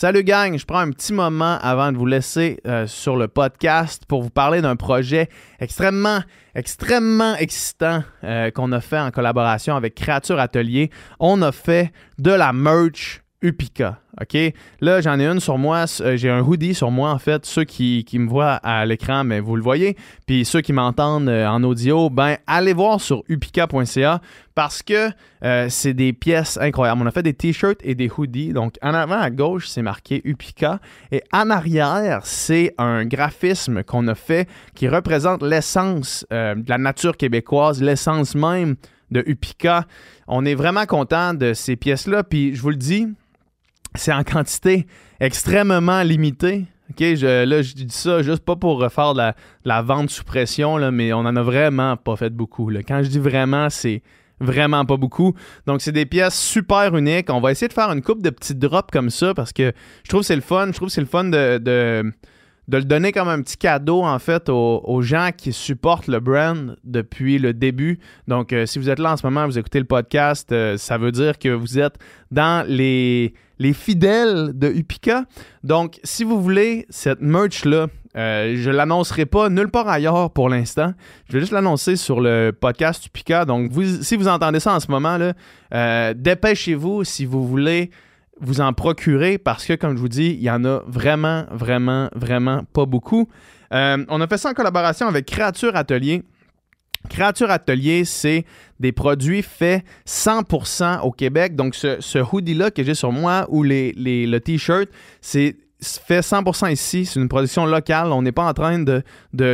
Salut gang, je prends un petit moment avant de vous laisser euh, sur le podcast pour vous parler d'un projet extrêmement, extrêmement excitant euh, qu'on a fait en collaboration avec Créature Atelier. On a fait de la merch Upika. OK? Là, j'en ai une sur moi. Euh, j'ai un hoodie sur moi, en fait. Ceux qui, me voient à l'écran, mais vous le voyez. Puis ceux qui m'entendent euh, en audio, ben, allez voir sur upika.ca parce que euh, c'est des pièces incroyables. On a fait des t-shirts et des hoodies. Donc, en avant à gauche, c'est marqué Upika. Et en arrière, c'est un graphisme qu'on a fait qui représente l'essence de la nature québécoise, l'essence même de Upika. On est vraiment content de ces pièces-là. Puis, je vous le dis, c'est en quantité extrêmement limitée. OK, je, là, je dis ça juste pas pour refaire la, la vente sous pression, mais on en a vraiment pas fait beaucoup. Là. Quand je dis vraiment, c'est vraiment pas beaucoup. Donc, c'est des pièces super uniques. On va essayer de faire une coupe de petits drops comme ça parce que je trouve que c'est le fun. Je trouve que c'est le fun de, le donner comme un petit cadeau, en fait, aux, gens qui supportent le brand depuis le début. Donc, euh, si vous êtes là en ce moment, vous écoutez le podcast, euh, ça veut dire que vous êtes dans les les fidèles de Upika. Donc, si vous voulez cette merch-là, euh, je ne l'annoncerai pas nulle part ailleurs pour l'instant. Je vais juste l'annoncer sur le podcast Upika. Donc, si vous entendez ça en ce moment, là, euh, dépêchez-vous si vous voulez vous en procurer parce que, comme je vous dis, il y en a vraiment, vraiment, vraiment pas beaucoup. Euh, on a fait ça en collaboration avec Créature Atelier. Créature Atelier, c'est des produits faits 100% au Québec. Donc, ce, hoodie-là que j'ai sur moi ou le T-shirt, c'est fait 100% ici. C'est une production locale. On n'est pas en train de,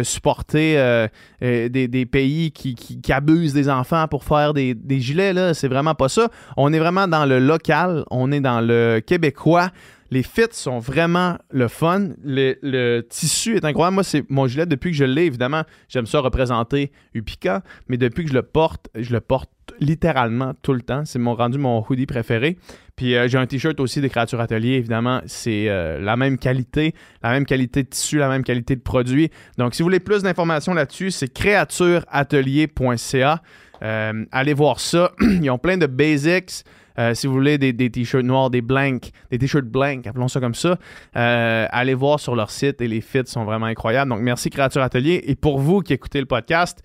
supporter euh, euh, des, pays qui, abusent des enfants pour faire des, gilets. C'est vraiment pas ça. On est vraiment dans le local. On est dans le québécois. Les fits sont vraiment le fun. Le, tissu est incroyable. Moi, c'est mon gilet depuis que je l'ai. Évidemment, j'aime ça représenter Upika, mais depuis que je le porte, je le porte littéralement tout le temps. C'est mon rendu mon hoodie préféré. Puis euh, j'ai un t-shirt aussi des créatures atelier. Évidemment, c'est euh, la même qualité, la même qualité de tissu, la même qualité de produit. Donc, si vous voulez plus d'informations là-dessus, c'est créatureatelier.ca. Euh, allez voir ça. Ils ont plein de basics. Euh, si vous voulez des, t-shirts noirs, des blanks, des t-shirts blanks, appelons ça comme ça, euh, allez voir sur leur site et les fits sont vraiment incroyables. Donc, merci Créature Atelier. Et pour vous qui écoutez le podcast,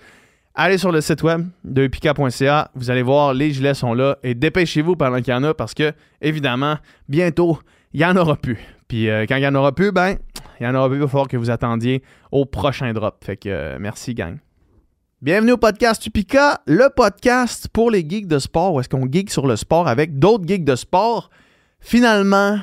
allez sur le site web de epika.ca. Vous allez voir, les gilets sont là. Et dépêchez-vous pendant qu'il y en a parce que, évidemment, bientôt, il n'y en aura plus. Puis euh, quand il n'y en aura plus, ben, il y en aura plus. Il va falloir que vous attendiez au prochain drop. Fait que merci, gang. Bienvenue au podcast Tupica, le podcast pour les geeks de sport, où est-ce qu'on geek sur le sport avec d'autres geeks de sport. Finalement,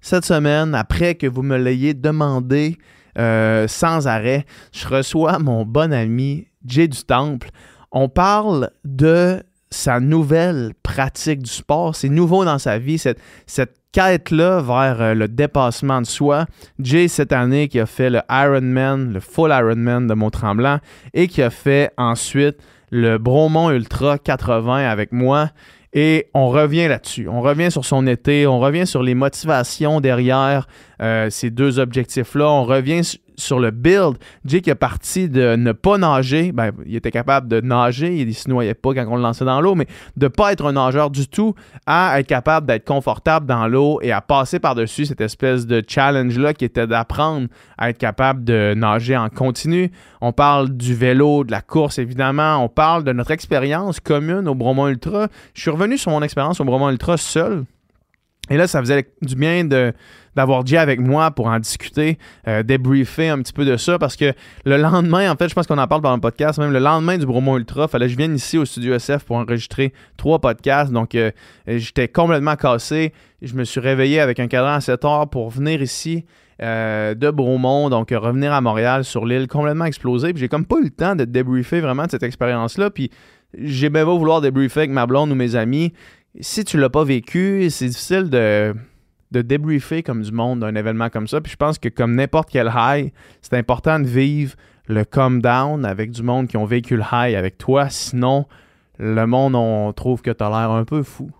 cette semaine, après que vous me l'ayez demandé euh, sans arrêt, je reçois mon bon ami Jay du Temple. On parle de sa nouvelle pratique du sport. C'est nouveau dans sa vie, cette, cette quête-là vers euh, le dépassement de soi. Jay, cette année, qui a fait le Ironman, le full Ironman de Mont-Tremblant et qui a fait ensuite le Bromont Ultra 80 avec moi. Et on revient là-dessus. On revient sur son été. On revient sur les motivations derrière euh, ces deux objectifs-là. On revient sur le build, Jake est parti de ne pas nager. Ben, il était capable de nager, il ne se noyait pas quand on le lançait dans l'eau, mais de ne pas être un nageur du tout à être capable d'être confortable dans l'eau et à passer par-dessus cette espèce de challenge-là qui était d'apprendre à être capable de nager en continu. On parle du vélo, de la course, évidemment. On parle de notre expérience commune au Bromont Ultra. Je suis revenu sur mon expérience au Bromont Ultra seul. Et là, ça faisait du bien de, d'avoir Jay avec moi pour en discuter, euh, débriefer un petit peu de ça parce que le lendemain, en fait, je pense qu'on en parle dans le podcast, même le lendemain du Bromont Ultra, fallait que je vienne ici au studio SF pour enregistrer trois podcasts. Donc, euh, j'étais complètement cassé. Je me suis réveillé avec un cadran à 7 heures pour venir ici. Euh, de Bromont, donc revenir à Montréal sur l'île complètement explosé. Puis j'ai comme pas eu le temps de débriefer vraiment de cette expérience-là. Puis j'ai bien beau vouloir débriefer avec ma blonde ou mes amis. Si tu l'as pas vécu, c'est difficile de de débriefer comme du monde d'un événement comme ça. Puis je pense que comme n'importe quel high, c'est important de vivre le come down avec du monde qui ont vécu le high avec toi. Sinon, le monde, on trouve que tu as l'air un peu fou.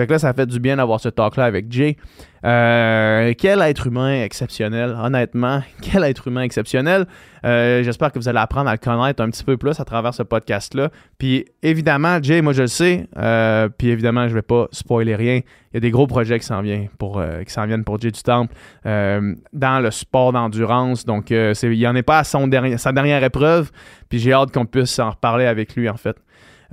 Fait que là, ça fait du bien d'avoir ce talk-là avec Jay. Euh, quel être humain exceptionnel, honnêtement. Quel être humain exceptionnel. Euh, j'espère que vous allez apprendre à le connaître un petit peu plus à travers ce podcast-là. Puis évidemment, Jay, moi je le sais. euh, puis évidemment, je vais pas spoiler rien. Il y a des gros projets qui s'en viennent pour, viennent pour Jay du Temple dans le sport d'endurance. Donc, il en est pas à son sa dernière épreuve. Puis j'ai hâte qu'on puisse en reparler avec lui, en fait.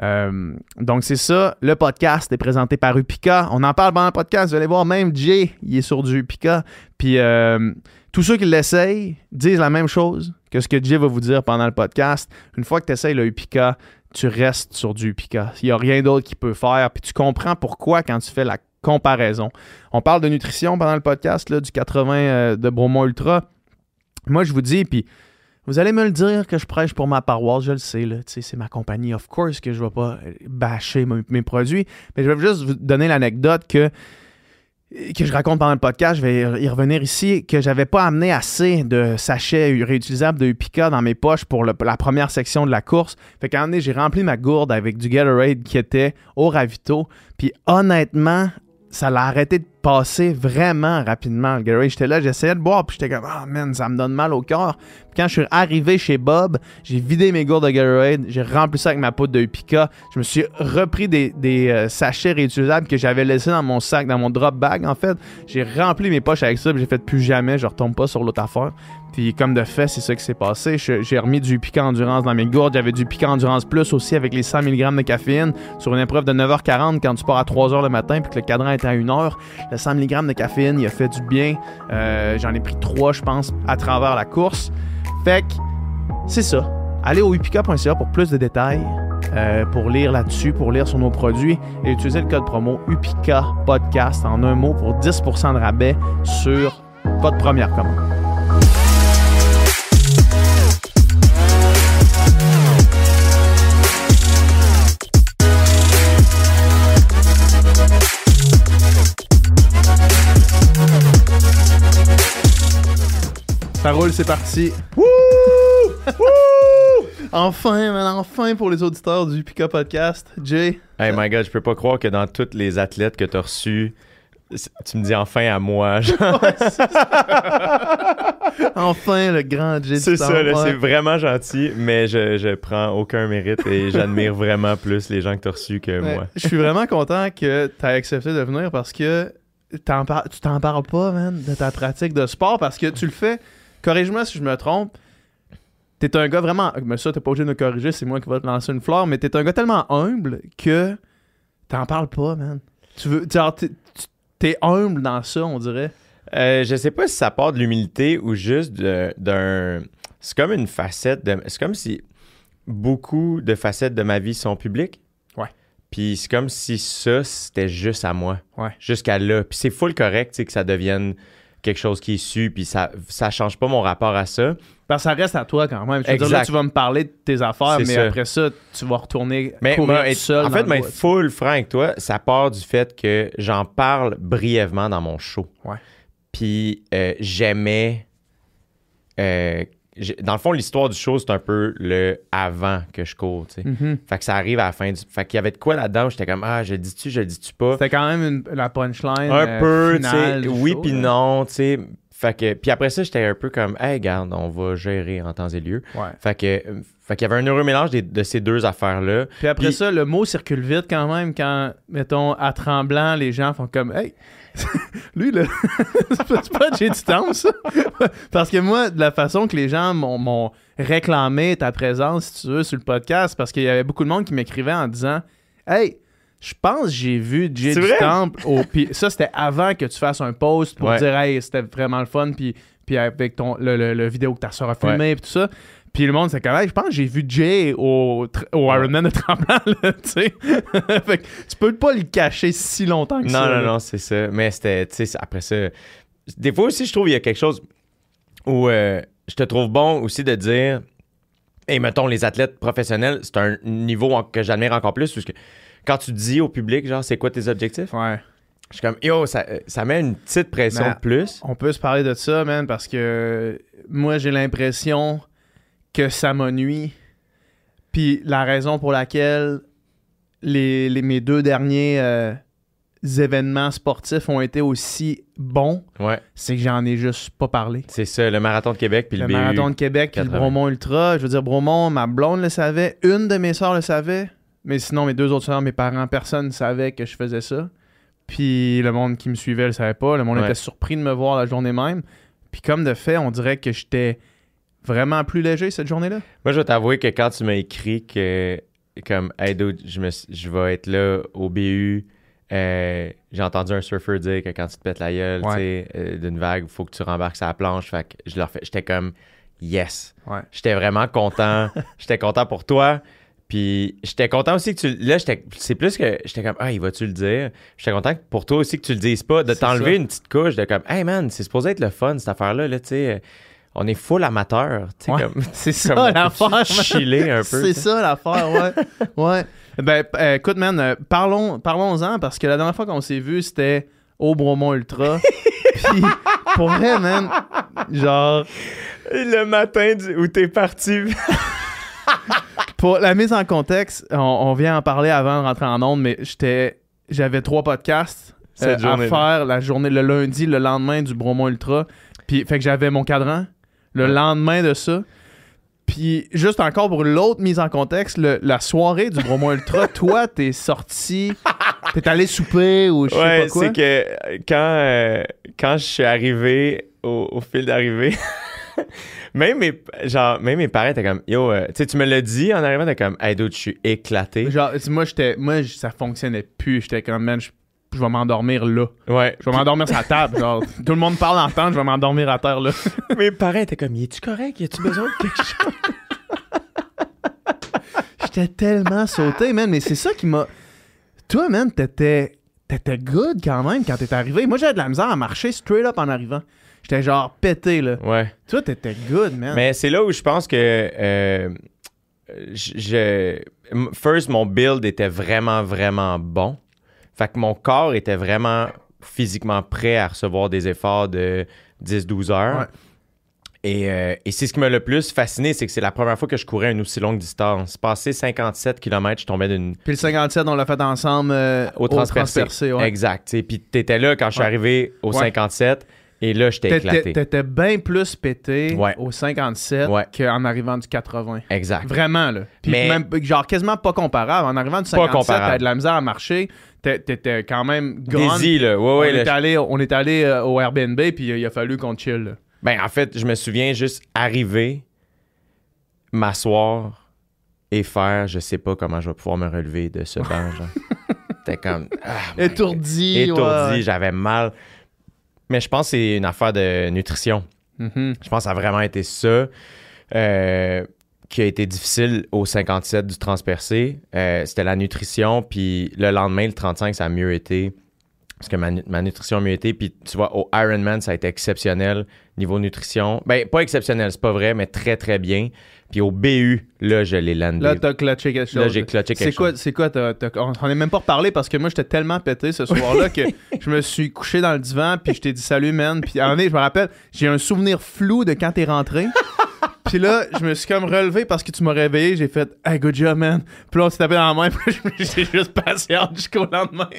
Euh, donc, c'est ça. Le podcast est présenté par Upica. On en parle pendant le podcast. Vous allez voir, même Jay, il est sur du Upica. Puis, euh, tous ceux qui l'essayent disent la même chose que ce que Jay va vous dire pendant le podcast. Une fois que tu essayes le Upica, tu restes sur du Upica. Il n'y a rien d'autre qu'il peut faire. Puis, tu comprends pourquoi quand tu fais la comparaison. On parle de nutrition pendant le podcast, là, du 80 euh, de Bromont Ultra. Moi, je vous dis, puis vous allez me le dire que je prêche pour ma paroisse, je le sais, là. C'est ma compagnie, of course, que je ne vais pas euh, bâcher mes, produits. Mais je vais juste vous donner l'anecdote que, que je raconte pendant le podcast, je vais y revenir ici, que j'avais pas amené assez de sachets réutilisables de Upica dans mes poches pour la première section de la course. Fait qu'à un moment j'ai rempli ma gourde avec du Gatorade qui était au ravito. Puis honnêtement, ça l'a arrêté de passer vraiment rapidement. Le j'étais là, j'essayais de boire, puis j'étais comme, ah man, ça me donne mal au cœur. Puis quand je suis arrivé chez Bob, j'ai vidé mes gourdes de Gatorade, j'ai rempli ça avec ma poudre de Upica. Je me suis repris des, des, euh, sachets réutilisables que j'avais laissés dans mon sac, dans mon drop bag en fait. J'ai rempli mes poches avec ça, puis j'ai fait plus jamais, je retombe pas sur l'autre affaire. Puis comme de fait, c'est ça qui s'est passé. J'ai remis du Upica Endurance dans mes gourdes. J'avais du Upica Endurance Plus aussi avec les 100 mg de caféine sur une épreuve de 9h40 quand tu pars à 3h le matin puis que le cadran était à 1h. Le 100 mg de caféine, il a fait du bien. Euh, J'en ai pris 3, je pense, à travers la course. Fait que c'est ça. Allez au upica.ca pour plus de détails, euh, pour lire là-dessus, pour lire sur nos produits et utiliser le code promo UPICA Podcast en un mot pour 10% de rabais sur votre première commande. Ça roule, c'est parti. Enfin, man, enfin pour les auditeurs du Pika Podcast. Jay, Hey my god, je peux pas croire que dans tous les athlètes que t'as reçus, tu me dis enfin à moi. genre. enfin le grand Jay. c'est ça, c'est vraiment gentil, mais je, je prends aucun mérite et j'admire vraiment plus les gens que t'as reçus que Ouais. moi. Je suis vraiment content que tu aies accepté de venir parce que tu t'en parles pas, man, de ta pratique de sport parce que tu le fais. Corrige-moi si je me trompe. T'es un gars vraiment. Mais ça, t'es pas obligé de me corriger, c'est moi qui vais te lancer une fleur, mais t'es un gars tellement humble que t'en parles pas, man. Tu veux. Genre, t'es- t'es humble dans ça, on dirait. Euh, je sais pas si ça part de l'humilité ou juste de- d'un. C'est comme une facette de. C'est comme si beaucoup de facettes de ma vie sont publiques. Ouais. Puis c'est comme si ça, c'était juste à moi. Ouais. Jusqu'à là. Puis c'est full correct, tu sais, que ça devienne quelque chose qui est su, puis ça, ça change pas mon rapport à ça. Parce que ça reste à toi quand même. Je veux dire, là, Exact. tu vas me parler de tes affaires, mais ça. après ça, tu vas retourner Mais courir moi, tout seul. en fait, mais full franc avec toi, ça part du fait que j'en parle brièvement dans mon show. Ouais. Puis euh, j'aimais. euh, dans le fond, l'histoire du show, c'est un peu le avant que je cours, tu sais. Mhm. Fait que ça arrive à la fin du. Fait qu'il y avait de quoi là-dedans, j'étais comme, ah, je le dis-tu, je le dis-tu pas? C'était quand même une- la punchline. Un euh, peu, tu sais. Oui, puis non, tu sais. Fait que. Puis après ça, j'étais un peu comme, hey, garde, on va gérer en temps et lieu. Ouais. Fait que. euh, Fait qu'il y avait un heureux mélange de ces deux affaires-là. Puis après Puis- ça, le mot circule vite quand même quand, mettons, à tremblant, les gens font comme Hey! Lui, là, c'est pas- Jay du temps, ça. parce que moi, de la façon que les gens m'ont- réclamé ta présence, si tu veux, sur le podcast, parce qu'il y avait beaucoup de monde qui m'écrivait en disant Hey! Je pense que j'ai vu Jay du? Temple. au- Puis ça, c'était avant que tu fasses un post pour Ouais. dire Hey, c'était vraiment le fun. Puis, puis avec ton, le, le- le vidéo que ta soeur a filmé, puis tout ça. Puis le monde, c'est comme, Hey, je pense que j'ai vu Jay au, au Ironman de tremblant, là, tu sais. fait que tu peux pas le cacher si longtemps que Non, ça. non, là. non, c'est ça. Mais c'était, tu sais, après ça. Des fois aussi, je trouve qu'il y a quelque chose où euh, je te trouve bon aussi de dire, et mettons, les athlètes professionnels, c'est un niveau en- que j'admire encore plus, parce que quand tu dis au public, genre, c'est quoi tes objectifs, Ouais. je suis comme, yo, ça, euh, ça met une petite pression de plus. On peut se parler de ça, man, parce que moi, j'ai l'impression que ça m'ennuie. Puis la raison pour laquelle les, les- mes deux derniers euh, événements sportifs ont été aussi bons, Ouais, c'est que j'en ai juste pas parlé. c'est ça, le marathon de Québec puis le, Le BU. marathon de Québec, puis le 80. Bromont Ultra. Je veux dire, Bromont, ma blonde le savait, une de mes soeurs le savait, mais sinon, mes deux autres soeurs, mes parents, personne ne savait que je faisais ça. Puis le monde qui me suivait le savait pas. Le monde Ouais. était surpris de me voir la journée même. Puis comme de fait, on dirait que j'étais vraiment plus léger cette journée-là? Moi, je vais t'avouer que quand tu m'as écrit que, comme, hey, dude, je, me, je vais être là au BU, euh, j'ai entendu un surfeur dire que quand tu te pètes la gueule, Ouais. tu sais, euh, d'une vague, il faut que tu rembarques la planche. Fait que je leur fais, j'étais comme, yes. Ouais. J'étais vraiment content. j'étais content pour toi. Puis j'étais content aussi que tu. Là, c'est plus que. J'étais comme, ah, il va-tu le dire? J'étais content pour toi aussi que tu le dises pas, de t'enlever une petite couche de comme, hey man, c'est supposé être le fun cette affaire-là, là, tu sais. On est full amateur, Ouais. comme. C'est ça l'affaire. chiller un peu, C'est ça l'affaire, ouais. ouais. Ben, euh, écoute, man, euh, parlons, parlons-en parce que la dernière fois qu'on s'est vu, c'était au Bromont Ultra. Puis, pour vrai, man, genre, le matin du- où t'es parti. pour la mise en contexte, on, on vient en parler avant de rentrer en onde, mais j'étais, j'avais trois podcasts euh, à faire la journée, le lundi, le lendemain du Bromont Ultra. Puis, fait que j'avais mon cadran le Ouais. lendemain de ça. Puis, juste encore pour l'autre mise en contexte, le- la soirée du Bromont Ultra, toi, t'es sorti, t'es allé souper ou je sais Ouais, pas quoi? c'est que quand, euh, quand je suis arrivé au, au fil d'arrivée, même, mes, genre, même mes parents étaient comme Yo, euh, tu sais, tu me l'as dit en arrivant, t'es comme Hey, dude, je suis éclaté. Genre, moi, j'étais, moi, ça fonctionnait plus. J'étais comme, man, je, je vais m'endormir là. Ouais. Je vais m'endormir sur la table. Genre, tout le monde parle en temps, je vais m'endormir à terre là. mes parents étaient comme Y es-tu correct? Y a-tu besoin de quelque chose? J'étais tellement sauté, man. Mais c'est ça qui m'a. Toi, man, t'étais. T'étais good quand même quand t'es arrivé. Moi, j'avais de la misère à marcher straight up en arrivant. J'étais genre pété, là. Ouais. Toi, t'étais good, man. Mais c'est là où je pense que. euh, je, First, mon build était vraiment, vraiment bon. Fait que mon corps était vraiment physiquement prêt à recevoir des efforts de 10-12 heures. Ouais. Et, euh, et c'est ce qui m'a le plus fasciné, c'est que c'est la première fois que je courais une aussi longue distance. Passé 57 km, je tombais d'une Puis le 57, on l'a fait ensemble euh, au transpercé. ouais. Exact. sais. Puis t'étais là quand je suis Ouais. arrivé au Ouais. 57 et là, j'étais éclaté. t'étais bien plus pété Ouais. au 57 Ouais. qu'en arrivant du 80. Exact. Vraiment, là. Puis Mais- même, genre, quasiment pas comparable. En arrivant du 57, comparable. t'avais de la misère à marcher. T'é- T'étais quand même gone. Dizzy, là. Ouais, on, là, est allé, on est allé euh, au Airbnb, puis euh, il a fallu qu'on chill. là. Ben, en fait, je me souviens juste arriver, m'asseoir et faire, je sais pas comment je vais pouvoir me relever de ce banc, genre. C'était comme. ah, my Étourdi. God. Étourdi, ouais. j'avais mal. Mais je pense que c'est une affaire de nutrition. Mhm. Je pense que ça a vraiment été ça euh, qui a été difficile au 57 du transpercé. Euh, C'était la nutrition, puis le lendemain, le 35, ça a mieux été. Parce que ma, ma nutrition a mieux été. Puis tu vois, au Ironman, ça a été exceptionnel niveau nutrition. Ben, pas exceptionnel, c'est pas vrai, mais très, très bien. Puis au BU, là, je l'ai landé. Là, t'as clutché quelque chose. Là, j'ai clutché quelque quoi, chose. c'est quoi t'as- t'as- on on est même pas reparlé parce que moi, j'étais tellement pété ce soir-là que je me suis couché dans le divan, puis je t'ai dit salut, man. Puis donné, je me rappelle, j'ai un souvenir flou de quand t'es rentré. Puis là, je me suis comme relevé parce que tu m'as réveillé. J'ai fait Hey, good job, man. Puis là, on s'est tapé dans la main. Puis j'ai juste passé jusqu'au lendemain.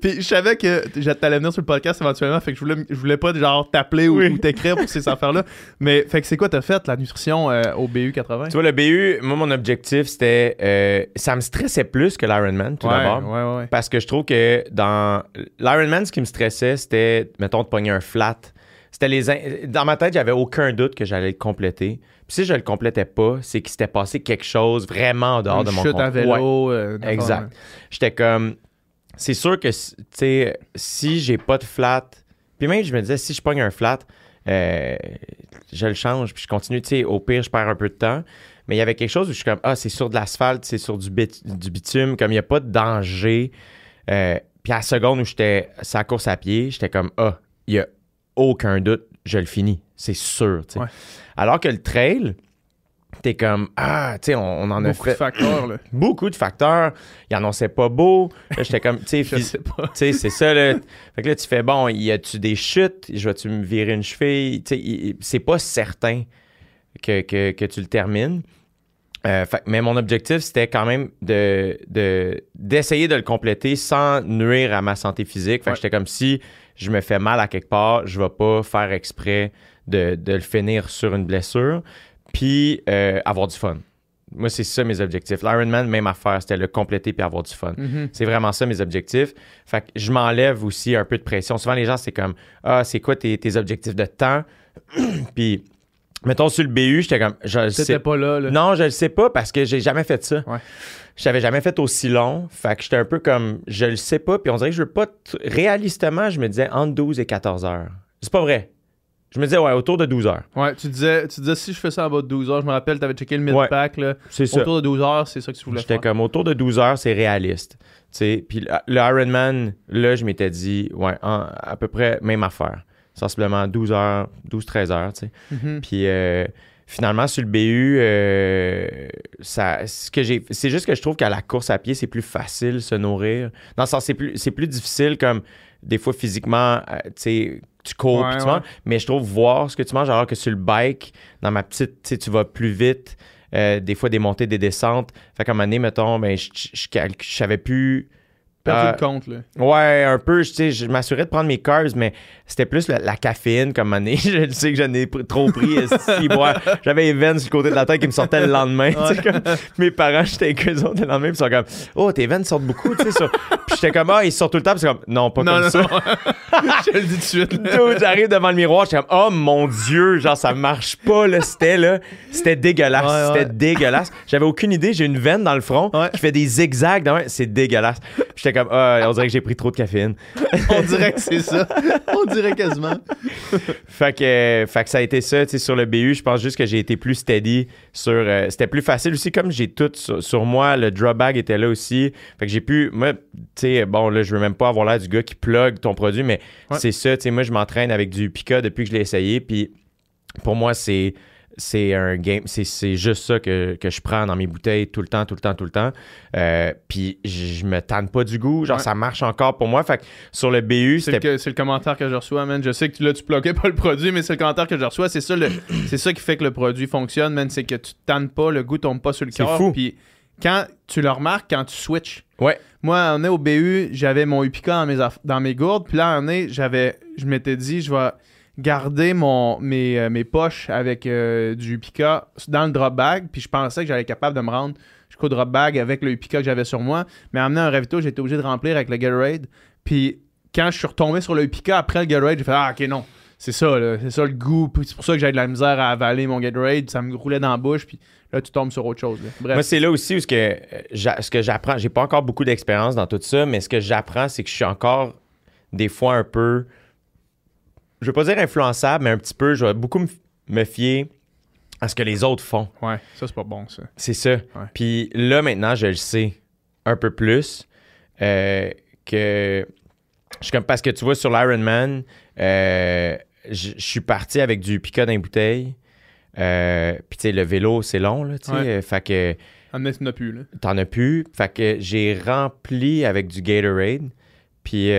puis je savais que t'allais venir sur le podcast éventuellement. Fait que je voulais, je voulais pas genre t'appeler ou, Oui. ou t'écrire pour ces affaires-là. Mais fait que c'est quoi t'as fait, la nutrition euh, au BU 80 Tu vois, le BU, moi, mon objectif, c'était. euh, ça me stressait plus que l'Ironman, tout ouais, d'abord. Ouais, ouais. Parce que je trouve que dans l'Ironman, ce qui me stressait, c'était, mettons, de pogner un flat. C'était les. in- Dans ma tête, j'avais aucun doute que j'allais le compléter. Puis si je le complétais pas, c'est qu'il s'était passé quelque chose vraiment en dehors Une de mon chute contrôle. à vélo. Ouais, euh, exact. J'étais comme. C'est sûr que, tu sais, si j'ai pas de flat. Puis même, je me disais, si je pogne un flat, euh, je le change, puis je continue, tu sais, au pire, je perds un peu de temps. Mais il y avait quelque chose où je suis comme, ah, c'est sur de l'asphalte, c'est sur du, bit- du bitume, comme il n'y a pas de danger. Euh, puis à la seconde où j'étais sa course à pied, j'étais comme, ah, il n'y a aucun doute, je le finis, c'est sûr. tu sais. Ouais. Alors que le trail, t'es comme, ah, tu sais, on, on en a Beaucoup de fait facteurs, là. beaucoup de facteurs. Il annonçait pas beau. Là, j'étais comme, tu sais, c'est ça, là. Fait que là, tu fais, bon, y a-tu des chutes? Je vais-tu me virer une cheville? Tu sais, c'est pas certain que, que, que tu le termines. Euh, fait- mais mon objectif, c'était quand même de, de- d'essayer de le compléter sans nuire à ma santé physique. Fait Ouais. que j'étais comme si je me fais mal à quelque part, je vais pas faire exprès de, de le finir sur une blessure, puis euh, avoir du fun. Moi, c'est ça mes objectifs. L'Ironman, même affaire, c'était le compléter puis avoir du fun. Mhm. C'est vraiment ça mes objectifs. Fait que je m'enlève aussi un peu de pression. Souvent, les gens, c'est comme Ah, c'est quoi tes, tes objectifs de temps? puis, mettons sur le BU, j'étais comme je le sais T'étais pas là, là. non, je le sais pas parce que j'ai jamais fait ça. Ouais. Je l'avais jamais fait aussi long. Fait que j'étais un peu comme je le sais pas. Puis on dirait que je veux pas. t- Réalistement, je me disais entre 12 et 14 heures. C'est pas vrai. Je me disais, ouais, autour de 12 heures. Ouais, tu disais, tu disais si je fais ça en bas de 12 heures, je me rappelle, t'avais checké le Ouais. mid-pack, là. C'est ça. Autour de 12 heures, c'est ça que tu voulais J'étais faire. comme autour de 12 heures, c'est réaliste. Tu sais, puis le Ironman, là, je m'étais dit, ouais, en- à peu près même affaire. Sensiblement 12 heures, 12-13 heures, tu sais. Mhm. Puis euh, finalement, sur le BU, euh, ça, ce que j'ai, c'est juste que je trouve qu'à la course à pied, c'est plus facile se nourrir. Dans le sens, c'est plus, c'est plus difficile comme des fois physiquement, euh, tu sais, tu cours, Ouais, tu ouais. manges. Mais je trouve voir ce que tu manges, alors que sur le bike, dans ma petite, tu sais, tu vas plus vite. euh, des fois, des montées, des descentes. Fait qu'à un moment donné, mettons, ben, je, je, je, calc- je savais plus. Perdu euh, le compte, là. Ouais, un peu, je, je m'assurais de prendre mes carbs, mais c'était plus la, la caféine comme année. Je sais que j'en ai trop pris. boire. J'avais les veines sur le côté de la tête qui me sortaient le lendemain. tu sais, comme, mes parents, j'étais avec eux autres le lendemain, ils sont comme Oh, tes veines sortent beaucoup. Puis j'étais comme Ah, ils sortent tout le temps, puis c'est comme Non, pas Non, comme non, ça. non. je le dis tout de suite. J'arrive devant le miroir, j'étais comme Oh mon Dieu, genre ça marche pas. C'était là, c'était dégueulasse. Ouais, ouais. C'était dégueulasse. J'avais aucune idée, j'ai une veine dans le front Ouais. qui fait des zigzags. C'est dégueulasse. Puis J'étais comme Ah, on dirait que j'ai pris trop de caféine. On dirait que c'est ça. On dirait quasiment. Fait que, euh, fait que ça a été ça, tu sais, sur le BU, je pense juste que j'ai été plus steady sur... euh, c'était plus facile aussi, comme j'ai tout sur, sur moi, le drop bag était là aussi. Fait que j'ai pu... Moi, tu sais, bon, là, je veux même pas avoir l'air du gars qui plug ton produit, mais Ouais. c'est ça, tu sais, moi, je m'entraîne avec du Pika depuis que je l'ai essayé, puis pour moi, c'est... C'est un game, c'est, juste ça que, que je prends dans mes bouteilles tout le temps, tout le temps, tout le temps. Euh, puis je me tanne pas du goût, genre Ouais. ça marche encore pour moi. Fait que sur le BU, C'est le, le commentaire que je reçois, man. Je sais que là, tu bloquais pas le produit, mais c'est le commentaire que je reçois. C'est ça, c'est ça qui fait que le produit fonctionne, man. C'est que tu tannes pas, le goût tombe pas sur le C'est cœur. fou. Puis quand tu le remarques, quand tu switches. Ouais. Moi, on est au BU, j'avais mon Upica dans mes, dans mes gourdes. Puis là, on est, j'avais, je m'étais dit, je vais garder mon, mes, euh, mes poches avec euh, du Upica dans le drop bag. Puis je pensais que j'allais capable de me rendre jusqu'au drop bag avec le Upica que j'avais sur moi. Mais en amenant un ravito, j'étais obligé de remplir avec le Gatorade. Puis quand je suis retombé sur le Upica après le Gatorade, j'ai fait Ah, ok, non. C'est ça. C'est ça le goût. C'est pour ça que j'avais de la misère à avaler mon Gatorade. Ça me roulait dans la bouche. Puis là, tu tombes sur autre chose. Bref. Moi, c'est là aussi où ce que, euh, ce que j'apprends. J'ai pas encore beaucoup d'expérience dans tout ça, mais ce que j'apprends, c'est que je suis encore des fois un peu. Je veux pas dire influençable, mais un petit peu. Je vais beaucoup me, fier à ce que les autres font. Ouais, ça, c'est pas bon, ça. C'est ça. Puis là, maintenant, je le sais un peu plus. euh, que. Je suis comme. Parce que tu vois, sur l'Ironman, euh, je suis parti avec du pica dans les bouteilles. Euh, Puis, tu sais, le vélo, c'est long, là, tu sais. Ouais. euh, Fait que. En n'as plus, là. T'en as plus. Fait que j'ai rempli avec du Gatorade. Puis,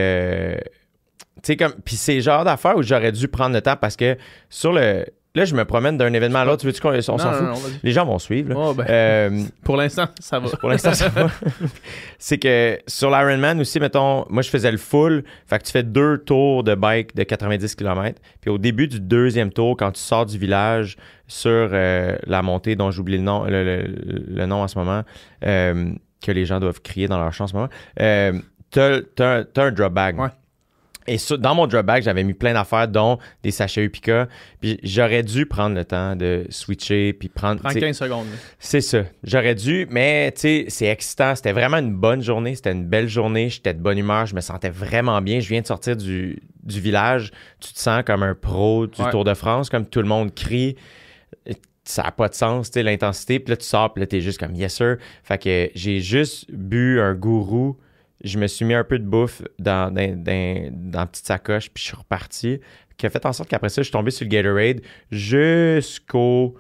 tu sais, comme. Puis c'est le genre d'affaire où j'aurais dû prendre le temps parce que sur le. Là, je me promène d'un événement à l'autre. Tu veux-tu qu'on on s'en fout? non. Les gens vont suivre, là. Oh, ben, Euh, pour l'instant, ça va. pour l'instant, ça va. c'est que sur l'Ironman aussi, mettons, moi, je faisais le full. Fait que tu fais deux tours de bike de 90 km. Puis au début du deuxième tour, quand tu sors du village sur euh, la montée dont j'oublie le nom, le, le- le nom en ce moment, euh, que les gens doivent crier dans leur chant en ce moment, t'as, t'as- t'as un drop bag. Ouais. Et sur- dans mon drop bag, j'avais mis plein d'affaires, dont des sachets Upica. Puis j'aurais dû prendre le temps de switcher, puis prendre... Prends tu sais, 15 secondes. c'est ça. J'aurais dû, mais tu sais, c'est excitant. C'était vraiment une bonne journée. C'était une belle journée. J'étais de bonne humeur. Je me sentais vraiment bien. Je viens de sortir du, du village. Tu te sens comme un pro du Ouais. Tour de France, comme tout le monde crie. Ça n'a pas de sens, tu sais, l'intensité. Puis là, tu sors, puis là, t'es juste comme yes sir. Fait que j'ai juste bu un gourou. Je me suis mis un peu de bouffe dans, dans, dans, dans la petite sacoche, puis je suis reparti. Qui a fait en sorte qu'après ça, je suis tombé sur le Gatorade jusqu'au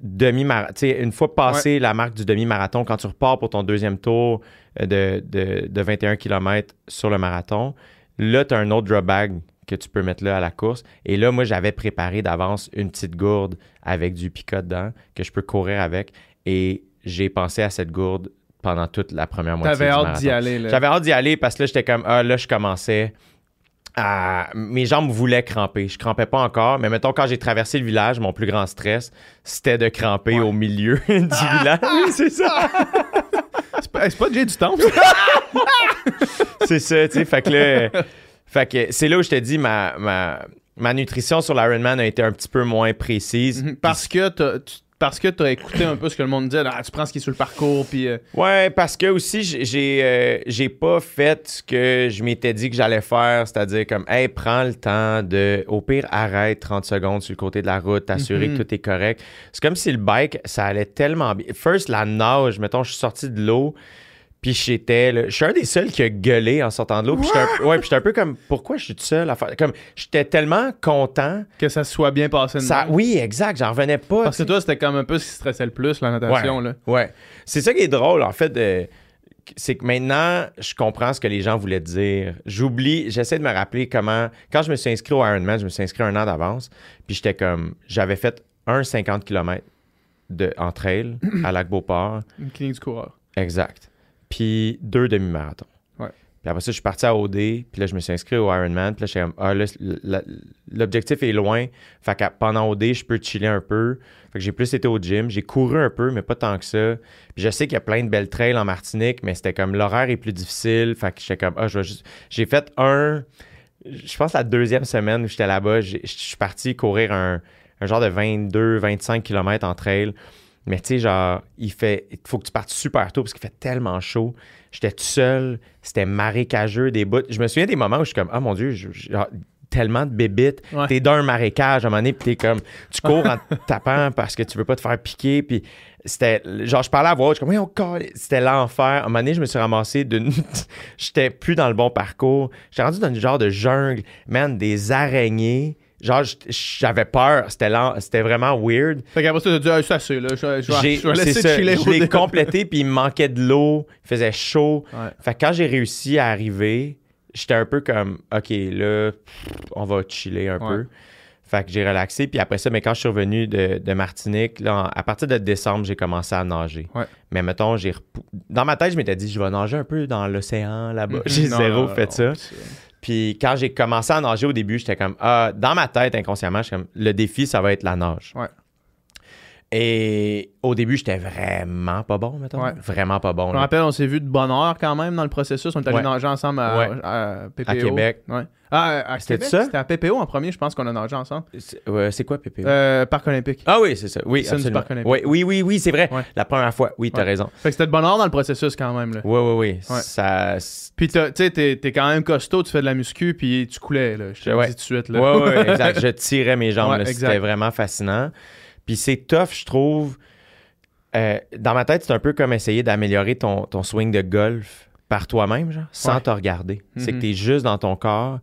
demi-marathon. Une fois passé la marque du demi-marathon, quand tu repars pour ton deuxième tour euh, de, de, de 21 km sur le marathon, là, tu as un autre drop bag que tu peux mettre là à la course. Et là, moi, j'avais préparé d'avance une petite gourde avec du pica dedans que je peux courir avec. Et j'ai pensé à cette gourde pendant toute la première moitié T'avais du hâte d'y aller. Là. J'avais hâte d'y aller parce que là, j'étais comme, ah, là, je commençais à. Mes jambes voulaient cramper. Je crampais pas encore, mais mettons, quand j'ai traversé le village, mon plus grand stress, c'était de cramper Ouais. au milieu du village. Oui, c'est ça. C'est pas, c'est pas Jay du temps. c'est ça, tu sais. Fait que là. Fait que c'est là où je te dis, ma, ma, ma nutrition sur l'Ironman a été un petit peu moins précise. parce que t'as, tu- parce que t'as écouté un peu ce que le monde disait. Ah, tu prends ce qui est sur le parcours, puis euh, Ouais, parce que aussi, j'ai j'ai euh, j'ai pas fait ce que je m'étais dit que j'allais faire, c'est-à-dire comme, hey, prends le temps de, au pire, arrête 30 secondes sur le côté de la route, t'assurer Mhm. que tout est correct. C'est comme si le bike, ça allait tellement bien. First, la nage, mettons, je suis sorti de l'eau, puis j'étais, je suis un des seuls qui a gueulé en sortant de l'eau, puis j'étais un, ouais, puis j'étais un peu comme, pourquoi je suis tout seul à faire, comme, j'étais tellement content. que ça soit bien passé. de Ça, même. oui, exact, j'en revenais pas. Parce que toi, c'était comme un peu ce qui stressait le plus, la natation. Là. Ouais. C'est ça qui est drôle, en fait. c'est que maintenant, je comprends ce que les gens voulaient dire. J'oublie, j'essaie de me rappeler comment. Quand je me suis inscrit au Ironman, je me suis inscrit un an d'avance. Puis j'étais comme. J'avais fait un 50 km de, en trail à Lac-Beauport. Une clinique du coureur. Exact. Puis deux demi-marathons. Ouais. Puis après ça, je suis parti à OD. Puis là, je me suis inscrit au Ironman. Puis là, j'étais comme, ah, là, l'objectif est loin. Fait que pendant OD, je peux chiller un peu. Fait que j'ai plus été au gym. J'ai couru un peu, mais pas tant que ça. Puis je sais qu'il y a plein de belles trails en Martinique, mais c'était comme l'horaire est plus difficile. Fait que j'étais comme, ah, je vais juste. J'ai fait un. Je pense la deuxième semaine où j'étais là-bas, je suis parti courir un, un genre de 22-25 km en trail. Mais tu sais, genre, il fait. Il faut que tu partes super tôt parce qu'il fait tellement chaud. J'étais tout seul. C'était marécageux, des bouts. Je me souviens des moments où je suis comme, ah mon Dieu, je- je- genre, tellement de bébites. Ouais. T'es dans un marécage à un moment donné, puis t'es comme, tu cours en tapant parce que tu veux pas te faire piquer. Puis c'était, genre, je parlais à voix haute, je suis comme, oui. C'était l'enfer. À un moment donné, je me suis ramassé d'une. J'étais plus dans le bon parcours. J'étais rendu dans une genre de jungle, man, des araignées. Genre, j'avais peur. C'était lent- c'était vraiment weird. Fait qu'après ça, t'as dit, ah, c'est assez, là. Je, je vais- J'ai- je vais c'est laisser ça, chiller. Je l'ai complété, puis il me manquait de l'eau, il faisait chaud. Ouais. Fait que quand j'ai réussi à arriver, j'étais un peu comme, OK, là, on va chiller un Ouais. peu. Fait que j'ai relaxé. Puis après ça, mais quand je suis revenu de, de Martinique, là, à partir de décembre, j'ai commencé à nager. Ouais. Mais mettons, j'ai dans ma tête, je m'étais dit, je vais nager un peu dans l'océan là-bas. Mhm. J'ai zéro non, fait non, ça. Puis quand j'ai commencé à nager au début, j'étais comme, ah, dans ma tête, inconsciemment, j'étais comme, le défi, ça va être la nage. Ouais. Et au début, j'étais vraiment pas bon, mettons. Ouais. Vraiment pas bon. Je me rappelle, on s'est vu de bonne heure quand même dans le processus. On est allé Ouais. nager ensemble à, Ouais. à PPO. À Québec. Ah, à C'était Québec, ça? C'était à PPO en premier, je pense qu'on a nagé ensemble. C'est ouais, c'est quoi, Pépé? Euh, Parc olympique. Ah oui, c'est ça. Oui, Piscine du absolument. Parc olympique. Oui, oui, oui, oui, c'est vrai. Ouais. La première fois. Oui, t'as Ouais. raison. Fait que c'était de bonne heure dans le processus quand même. Là. Oui, oui, oui. Ouais. Ça. c'est- Puis t'as- tu sais, t'es t'es quand même costaud, tu fais de la muscu, puis tu coulais. Là. Je te le Ouais. dis tout de suite. Là. Ouais, ouais, exact. Je tirais mes jambes. Ouais, là. exact. C'était vraiment fascinant. Puis c'est tough, je trouve. Euh, dans ma tête, c'est un peu comme essayer d'améliorer ton, ton swing de golf par toi-même, genre, sans Ouais. te regarder. C'est que Mhm. tu es juste dans ton corps.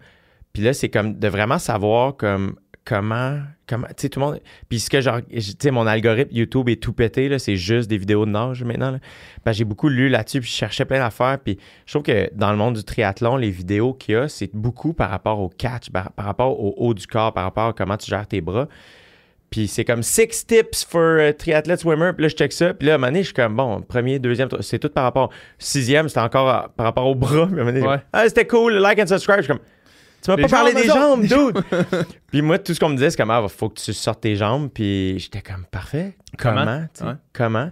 Puis là, c'est comme de vraiment savoir comme comment comment tu sais tout le monde puis ce que genre tu sais mon algorithme YouTube est tout pété là c'est juste des vidéos de nage maintenant là. Parce que j'ai beaucoup lu là-dessus puis je cherchais plein d'affaires puis je trouve que dans le monde du triathlon les vidéos qu'il y a c'est beaucoup par rapport au catch par, par rapport au haut du corps par rapport à comment tu gères tes bras puis c'est comme six tips for uh, triathlete swimmer. Puis là, je check ça. Puis là, à un moment donné, je suis comme, bon, premier, deuxième, c'est tout par rapport. Sixième, c'était encore à- par rapport au bras. Puis à un moment donné, Ouais. ah, c'était cool, like and subscribe. Je suis comme, tu m'as pas parlé jambes, des jambes, autres. dude. puis moi, tout ce qu'on me disait, c'est comme, ah, faut que tu sortes tes jambes. Puis j'étais comme, parfait. Comment? Ouais. Comment?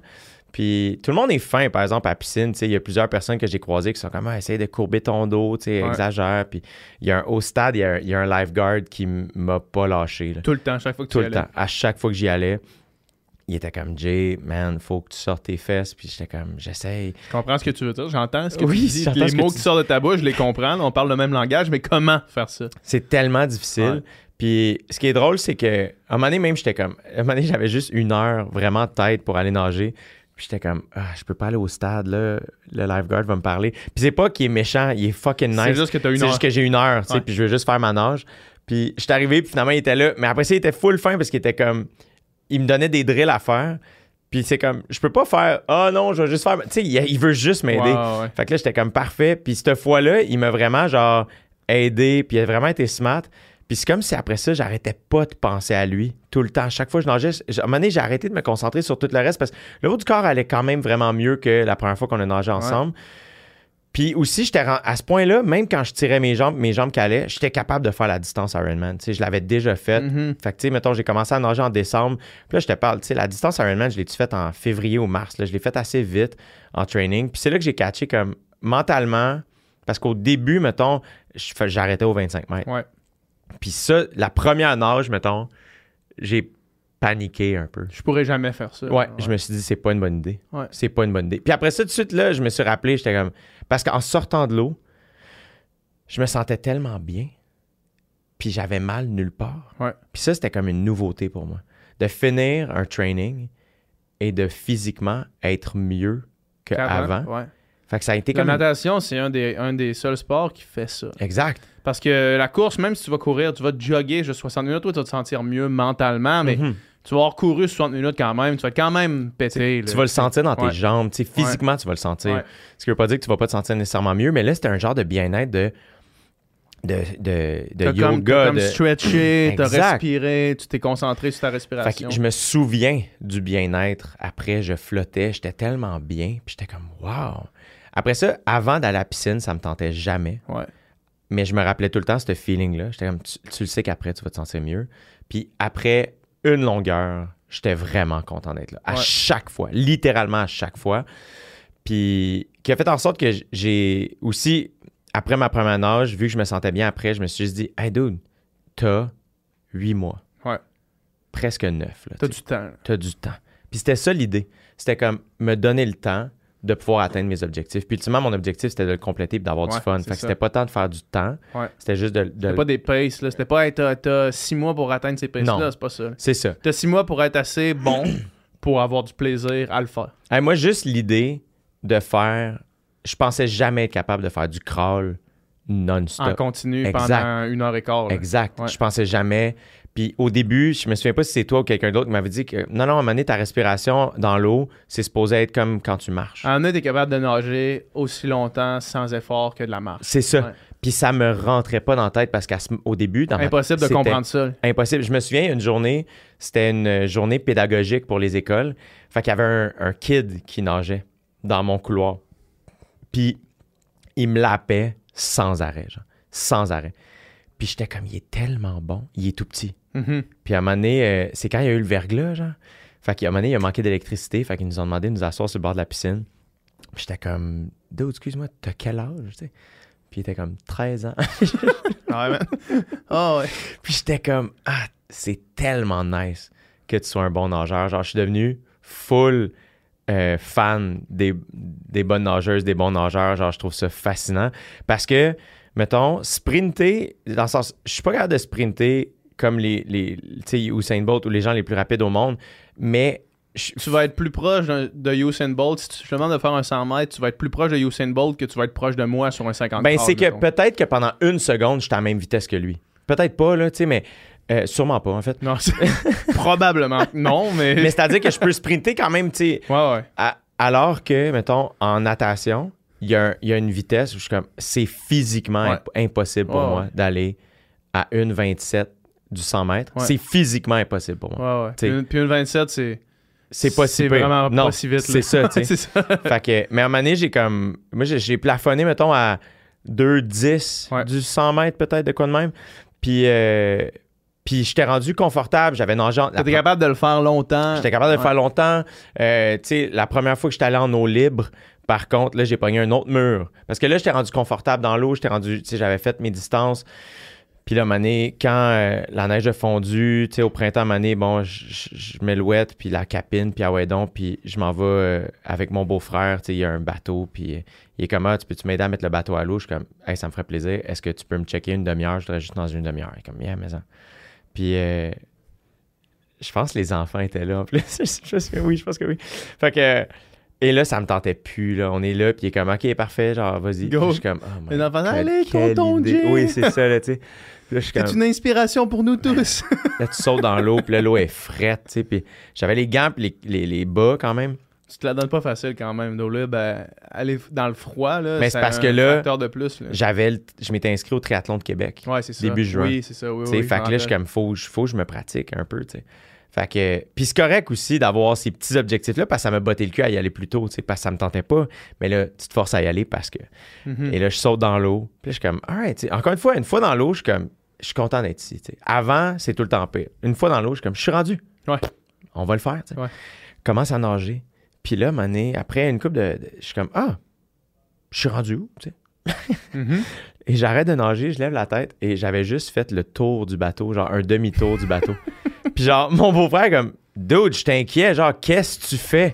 Puis tout le monde est fin, par exemple, à la piscine. Il y a plusieurs personnes que j'ai croisées qui sont comme, ah, essaye de courber ton dos, Ouais. exagère. Puis il y a un, au stade, il y a, un- il y a un lifeguard qui m'a pas lâché. là. Tout le temps, chaque fois que Tout tu y le allais. temps. À chaque fois que j'y allais, il était comme Jay, man, faut que tu sortes tes fesses. Puis j'étais comme, j'essaye. Je comprends ce que tu veux dire. J'entends ce que Oui, tu dis. Les ce mots tu qui sortent de ta bouche, je les comprends. On parle le même langage, mais comment faire ça? C'est tellement difficile. Ouais. Puis ce qui est drôle, c'est que à un moment donné, même, j'étais comme, à un moment donné, j'avais juste une heure vraiment de tête pour aller nager. Puis j'étais comme, ah, je peux pas aller au stade, là. Le lifeguard va me parler. Puis c'est pas qu'il est méchant, il est fucking nice. C'est juste que t'as une C'est juste que j'ai une heure, tu sais, puis je veux juste faire ma nage. Puis je suis arrivé, puis finalement, il était là. Mais après ça, il était full fin parce qu'il était comme. Il me donnait des drills à faire. Puis c'est comme, je peux pas faire, ah non, je vais juste faire. Tu sais, il, il veut juste m'aider. Ouais. Fait que là, j'étais comme parfait. Puis cette fois-là, il m'a vraiment, genre, aidé, puis il a vraiment été smart. Puis c'est comme si après ça, j'arrêtais pas de penser à lui tout le temps. Chaque fois que je nageais, à un moment donné, j'ai arrêté de me concentrer sur tout le reste parce que le haut du corps allait quand même vraiment mieux que la première fois qu'on a nagé ensemble. Puis aussi, j'étais à ce point-là, même quand je tirais mes jambes, mes jambes calaient, j'étais capable de faire la distance Ironman. Tu sais, je l'avais déjà faite. Mhm. Fait que, tu sais, mettons, j'ai commencé à nager en décembre. Puis là, je te parle, tu sais, la distance Ironman, je l'ai-tu faite en février ou mars. Là? Je l'ai faite assez vite en training. Puis c'est là que j'ai catché comme mentalement, parce qu'au début, mettons, j'arrêtais au 25 mètres. Ouais. Puis ça, la première nage, mettons, j'ai paniqué un peu. Je pourrais jamais faire ça. Ouais, je me suis dit, c'est pas une bonne idée. Ouais. C'est pas une bonne idée. Puis après ça, tout de suite, là, je me suis rappelé, j'étais comme. Parce qu'en sortant de l'eau, je me sentais tellement bien, puis j'avais mal nulle part. Ouais. Puis ça, c'était comme une nouveauté pour moi. De finir un training et de physiquement être mieux qu'avant. Ouais. Fait que ça a été La comme. natation, c'est un des, un des seuls sports qui fait ça. Exact. Parce que la course, même si tu vas courir, tu vas te jogger juste 60 minutes, toi, tu vas te sentir mieux mentalement, mais Mhm. tu vas avoir couru 60 minutes quand même, tu vas être quand même pété. Tu vas le sentir dans tes Ouais. jambes. tu sais, physiquement, tu vas le sentir. Ouais. Ce qui veut pas dire que tu vas pas te sentir nécessairement mieux, mais là, c'était un genre de bien-être de, de, de, comme, yoga. comme de... stretché, t'as respiré, tu t'es concentré sur ta Fait respiration. que je me souviens du bien-être. Après, je flottais, j'étais tellement bien, puis j'étais comme wow. Après ça, avant d'aller à la piscine, ça me tentait jamais. Ouais. Mais je me rappelais tout le temps ce feeling-là. J'étais comme, tu, tu le sais qu'après, tu vas te sentir mieux. Puis après une longueur, j'étais vraiment content d'être là. À Ouais. chaque fois, littéralement à chaque fois. Puis qui a fait en sorte que j'ai aussi, après ma première nage, vu que je me sentais bien après, je me suis juste dit, hey dude, t'as huit mois. Ouais. Presque neuf. Là, T'as du temps. T'as du temps. Puis c'était ça l'idée. C'était comme me donner le temps de pouvoir atteindre mes objectifs. Puis ultimement, mon objectif, c'était de le compléter et d'avoir Ouais, du fun. Fait que c'était pas tant de faire du temps. Ouais. C'était juste de. de- C'était pas des paces, là. C'était pas, hey, t'as, six mois pour atteindre ces paces-là, c'est pas ça. C'est ça. T'as six mois pour être assez bon pour avoir du plaisir à le faire. Hey, moi, juste l'idée de faire. Je pensais jamais être capable de faire du crawl En non-stop. continu Exact. pendant une heure et quart. là. Exact. Ouais. Je pensais jamais. Puis au début, je me souviens pas si c'est toi ou quelqu'un d'autre qui m'avait dit que non, non, à un moment donné, ta respiration dans l'eau, c'est supposé être comme quand tu marches. En est, capable de nager aussi longtemps sans effort que de la marche. C'est ça. Ouais. Puis ça me rentrait pas dans la tête parce qu'au début, dans ma- Impossible de comprendre ça. Impossible. Je me souviens, une journée, c'était une journée pédagogique pour les écoles. Fait qu'il y avait un, un kid qui nageait dans mon couloir. Puis il me lapait sans arrêt, genre. Sans arrêt. Puis j'étais comme, il est tellement bon. Il est tout petit. Mhm. Puis à un moment donné, euh, c'est quand il y a eu le verglas, genre. Fait qu'à un moment donné, il a manqué d'électricité. Fait qu'ils nous ont demandé de nous asseoir sur le bord de la piscine. Puis j'étais comme, Dude, excuse-moi, t'as quel âge, tu sais? Puis il était comme 13 ans. Ah ouais, ouais. Puis j'étais comme, ah, c'est tellement nice que tu sois un bon nageur. Genre, je suis devenu full euh, fan des, des bonnes nageuses, des bons nageurs. Genre, je trouve ça fascinant. Parce que, mettons, sprinter, dans le sens, je suis pas capable de sprinter comme les, les tu sais, Usain Bolt ou les gens les plus rapides au monde, mais je- Tu vas être plus proche de Usain Bolt. Si tu- je te demande de faire un 100 mètres, tu vas être plus proche de Usain Bolt que tu vas être proche de moi sur un 50 Ben, hors, c'est que peut-être que pendant une seconde, j'étais à la même vitesse que lui. Peut-être pas, là, tu sais, mais euh, sûrement pas, en fait. Non, probablement non, mais. Mais c'est-à-dire que je peux sprinter quand même, tu sais, Ouais, ouais. À- alors que, mettons, en natation, il y, a il y a une vitesse où je suis comme, c'est physiquement Ouais. imp- impossible pour Ouais, moi ouais. d'aller à 1,27 du 100 mètres. Ouais. C'est physiquement impossible pour moi. Ouais, ouais. T'sais. Puis, une, puis une 27, c'est. C'est pas si vraiment non, pas si vite. C'est ça, tu sais. c'est ça. fait que, mais à un moment donné, j'ai comme, moi, j'ai- plafonné, mettons, à 2,10 Ouais. du 100 mètres, peut-être, de quoi de même. Puis, euh, puis j'étais rendu confortable. J'avais nagé. T'étais capable de le faire longtemps. J'étais capable de le Ouais. faire longtemps. Euh, tu sais, la première fois que j'étais allé en eau libre, par contre, là, j'ai pogné un autre mur. Parce que là, j'étais rendu confortable dans l'eau. J'étais rendu, j'avais fait mes distances. Puis là, à donné, quand euh, la neige a fondu, au printemps, à donné, bon, je- mets l'ouette, puis la capine, puis ouais donc, puis je m'en vais euh, avec mon beau-frère, il y a un bateau, puis euh, il est comme, ah, tu peux-tu m'aider à mettre le bateau à l'eau? Je suis comme, hey, ça me ferait plaisir. Est-ce que tu peux me checker une demi-heure? Je voudrais juste dans une demi-heure. Il est comme, yeah, mais ça. Puis je pense que les enfants étaient là en plus. que oui, je pense que oui. Fait que. Et là, ça me tentait plus. Là. On est là, puis il est comme, OK, parfait, genre, vas-y. Je suis comme, oh my enfants, God, allez, quelle tonton. Jay. Oui, c'est ça, là, tu sais. C'est comme, une inspiration pour nous tous. là, tu sautes dans l'eau, puis là, l'eau est frette, tu sais. Puis j'avais les gants, puis les, les, les bas quand même. Tu te la donnes pas facile quand même. Donc là, ben, aller dans le froid, là, Mais c'est parce un que là, de plus. J'avais, le- je m'étais inscrit au triathlon de Québec. Ouais, c'est ça. début juin. Oui, c'est ça. Oui, oui, fait que là, je suis comme, faut, faut que je me pratique un peu, tu sais. Fait que, puis c'est correct aussi d'avoir ces petits objectifs-là parce que ça m'a botté le cul à y aller plus tôt, tu sais, parce que ça me tentait pas. Mais là, tu te forces à y aller parce que. Mhm. Et là, je saute dans l'eau. Puis là, je suis comme, alright, tu sais. Encore une fois, une fois dans l'eau, je suis comme, je suis content d'être ici, tu sais. Avant, c'est tout le temps pire. Une fois dans l'eau, je suis comme, je suis rendu. Ouais. On va le faire, tu sais. Ouais. Commence à nager. Puis là, après une coupe de, de- Je suis comme, ah, je suis rendu où, tu sais? Mhm. Et j'arrête de nager, je lève la tête et j'avais juste fait le tour du bateau, genre un demi-tour du bateau. Puis genre, mon beau-frère, comme, dude, je t'inquiète, genre, qu'est-ce que tu fais?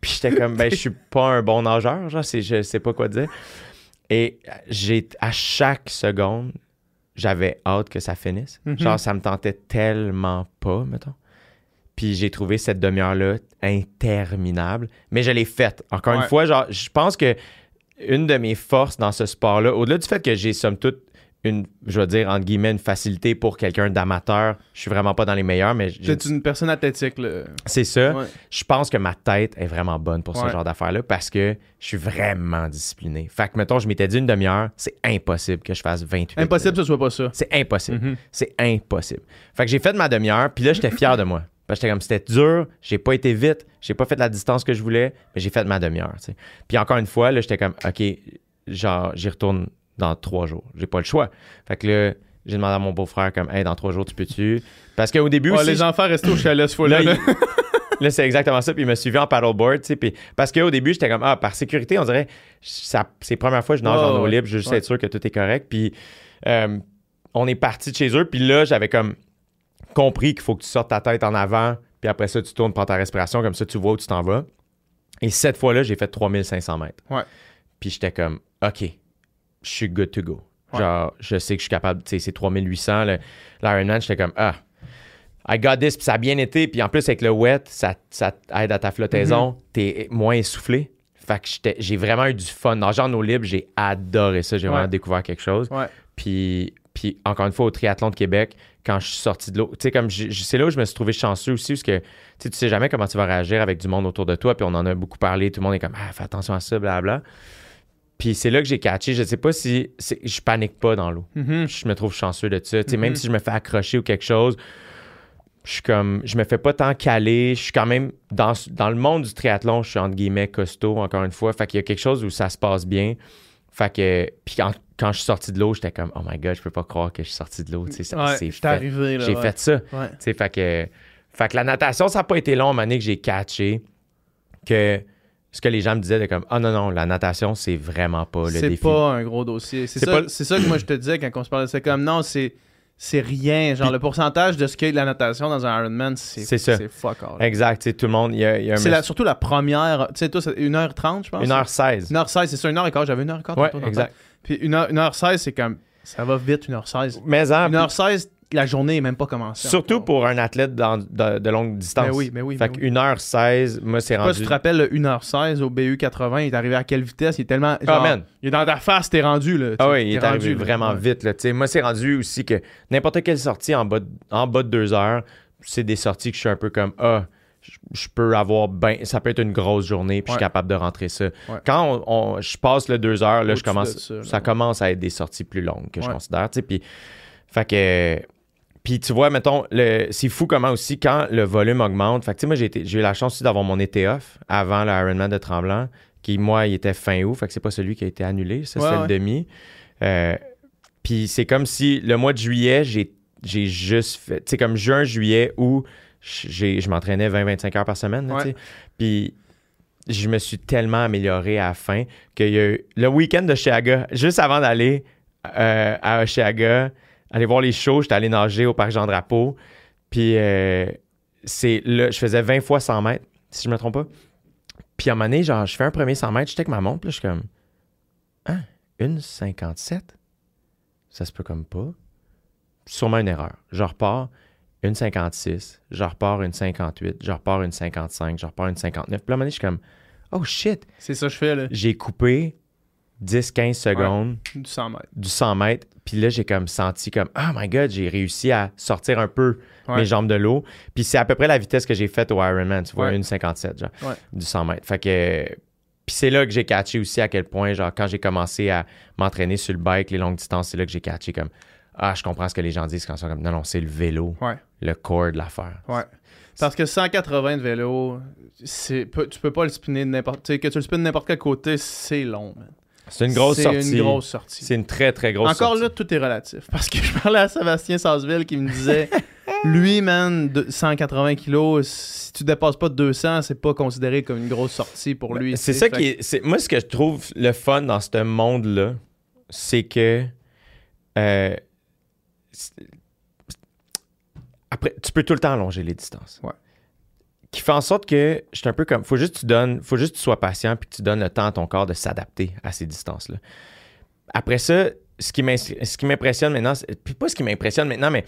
Puis j'étais comme, ben, je suis pas un bon nageur, genre, je sais pas quoi dire. Et j'ai, à chaque seconde, j'avais hâte que ça finisse. Mhm. Genre, ça me tentait tellement pas, mettons. Puis j'ai trouvé cette demi-heure-là interminable. Mais je l'ai faite. Encore une fois, genre, je pense que une de mes forces dans ce sport-là, au-delà du fait que j'ai somme toute une, je veux dire, entre guillemets, une facilité pour quelqu'un d'amateur, je suis vraiment pas dans les meilleurs, mais T'es une personne athlétique, là. c'est ça. Ouais. Je pense que ma tête est vraiment bonne pour ce genre d'affaires-là parce que je suis vraiment discipliné. Fait que, mettons, je m'étais dit une demi-heure, c'est impossible que je fasse 28. Impossible que ce soit pas ça. C'est impossible. Mhm. C'est impossible. Fait que j'ai fait ma demi-heure, puis là, j'étais fier de moi. Parce que j'étais comme, c'était dur, j'ai pas été vite, j'ai pas fait la distance que je voulais, mais j'ai fait ma demi-heure. Puis encore une fois, là, j'étais comme, OK, genre, j'y retourne dans trois jours. J'ai pas le choix. Fait que là, j'ai demandé à mon beau-frère, comme, hey, dans trois jours, tu peux-tu? Parce qu'au début aussi. les enfants restent au chalet ce fois-là. Là, là. il- Là, c'est exactement ça. Puis il m'a suivi en paddleboard, tu sais. Puis parce qu'au début, j'étais comme, ah, par sécurité, on dirait, ça, c'est la première fois que je nage Ouais, en eau libre, je veux juste Ouais. être sûr que tout est correct. Puis euh, on est parti de chez eux. Puis là, j'avais comme compris qu'il faut que tu sortes ta tête en avant. Puis après ça, tu tournes, prends ta respiration. Comme ça, tu vois où tu t'en vas. Et cette fois-là, j'ai fait 3500 mètres. Ouais. Puis j'étais comme, OK, je suis good to go. Ouais. Genre, je sais que je suis capable, tu sais, c'est 3800. le- L'Ironman, j'étais comme, ah, I got this, puis ça a bien été. Puis en plus, avec le wet, ça, ça aide à ta flottaison. Mhm. T'es moins essoufflé. Fait que j'ai vraiment eu du fun. Nager en eau libre, j'ai adoré ça. J'ai Ouais. vraiment découvert quelque chose. Ouais. Puis, puis encore une fois, au triathlon de Québec, quand je suis sorti de l'eau, tu sais, comme c'est là où je me suis trouvé chanceux aussi, parce que tu sais, jamais comment tu vas réagir avec du monde autour de toi. Puis on en a beaucoup parlé. Tout le monde est comme, ah, fais attention à ça, blablabla. Puis c'est là que j'ai catché. Je sais pas si. Je panique pas dans l'eau Mhm. je me trouve chanceux de ça. Même si je me fais accrocher ou quelque chose, je suis comme, je me fais pas tant caler. Je suis quand même, dans, dans le monde du triathlon, je suis entre guillemets costaud, encore une fois. Fait qu'il y a quelque chose où ça se passe bien. Fait que, puis quand, quand je suis sorti de l'eau, j'étais comme, oh my god, je peux pas croire que je suis sorti de l'eau. Ouais, c'est arrivé. J'ai ouais. fait ça. Ouais. Fait que, fait que la natation, ça n'a pas été long à un moment donné que j'ai catché que ce que les gens me disaient de comme, ah non, non, la natation, c'est vraiment pas le C'est défi. pas un gros dossier. C'est C'est ça, pas- c'est ça que moi je te disais quand on se parlait. C'est comme non, c'est c'est rien. Genre le pourcentage de ce qu'est la natation dans un Ironman, c'est C'est. C'est fuck all. Exact, sais, tout le monde, il y a, il y a un C'est la- monsieur- surtout la première. Tu sais, toi, c'est 1h30, je pense. 1h16. 1h16, c'est ça, 1h15. J'avais 1h15. Ouais, exact. Puis 1h, 1h16, c'est comme. Ça va vite, 1h16. Mais en, 1h16, la journée n'est même pas commencée. surtout encore. pour un athlète dans- de, de longue distance. Mais oui, mais oui. Fait mais que oui. 1h16, moi, c'est Je sais pas si rendu. tu te rappelles, le 1h16 au BU 80, il est arrivé à quelle vitesse? Il est tellement. Ah, genre, man. Il est dans ta face, t'es rendu, là. Ah oui, il est arrivé là. vraiment Ouais. vite. Là. Moi, c'est rendu aussi que n'importe quelle sortie en bas, de, en bas de deux heures, c'est des sorties que je suis un peu comme Ah, je- je peux avoir ben, ça peut être une grosse journée, puis je suis capable de rentrer ça. Ouais. Quand on, on- je passe le deux heures, là, je commence, ça, là, ça commence à être des sorties plus longues que je considère. Puis, fait que. Puis tu vois, mettons, le, c'est fou comment aussi quand le volume augmente. Fait que tu sais, moi, j'ai, été- j'ai eu la chance aussi d'avoir mon été off avant le Ironman de Tremblant, qui, moi, il était fin août. Fait que c'est pas celui qui a été annulé. Ça, Ouais, c'était ouais. le demi. Euh, puis c'est comme si le mois de juillet, j'ai, j'ai juste fait. Tu sais, comme juin, juillet, où j'ai, je m'entraînais 20-25 heures par semaine. là, Ouais. Puis je me suis tellement amélioré à la fin qu'il y a eu le week-end de Chiaga, juste avant d'aller euh, à Chiaga, aller voir les shows, j'étais allé nager au parc Jean-Drapeau. Puis euh, c'est là, je faisais 20 fois 100 mètres, si je me trompe pas. Puis à un moment donné, genre, je fais un premier 100 mètres, j'étais avec ma montre, puis là, je suis comme, ah, une 57? Ça se peut comme pas. Sûrement une erreur. Je repars une 56, je repars une 58, je repars une 55, je repars une 59. Puis là, à un moment donné, je suis comme, oh shit, C'est ça que je fais, là. j'ai coupé 10-15 secondes Du 100 mètres. du 100 mètres. Puis là, j'ai comme senti comme, oh my God, j'ai réussi à sortir un peu Ouais. mes jambes de l'eau. Puis c'est à peu près la vitesse que j'ai faite au Ironman, tu vois, Ouais. une 57, genre, du 100 mètres. Fait que... Puis c'est là que j'ai catché aussi à quel point, genre, quand j'ai commencé à m'entraîner sur le bike, les longues distances, c'est là que j'ai catché comme, ah, je comprends ce que les gens disent quand ils sont comme, non, non, c'est le vélo, le corps de l'affaire. Ouais. Parce que 180 de vélo, tu peux pas le spinner de n'importe. Que tu le spinnes de n'importe quel côté, c'est long, man. C'est une grosse c'est sortie. une grosse sortie. C'est une très, très grosse Encore sortie. là, tout est relatif. Parce que je parlais à Sébastien Sasseville qui me disait lui, man, de 180 kilos, si tu dépasses pas 200, c'est pas considéré comme une grosse sortie pour lui. Ben, C'est tu ça qui est, c'est- Moi, ce que je trouve le fun dans ce monde-là, c'est que. euh, c'est- après, tu peux tout le temps allonger les distances. Ouais. Qui fait en sorte que je suis un peu comme. Faut juste tu donnes. Faut juste que tu sois patient puis que tu donnes le temps à ton corps de s'adapter à ces distances-là. Après ça, ce qui m'impressionne maintenant, puis pas ce qui m'impressionne maintenant, mais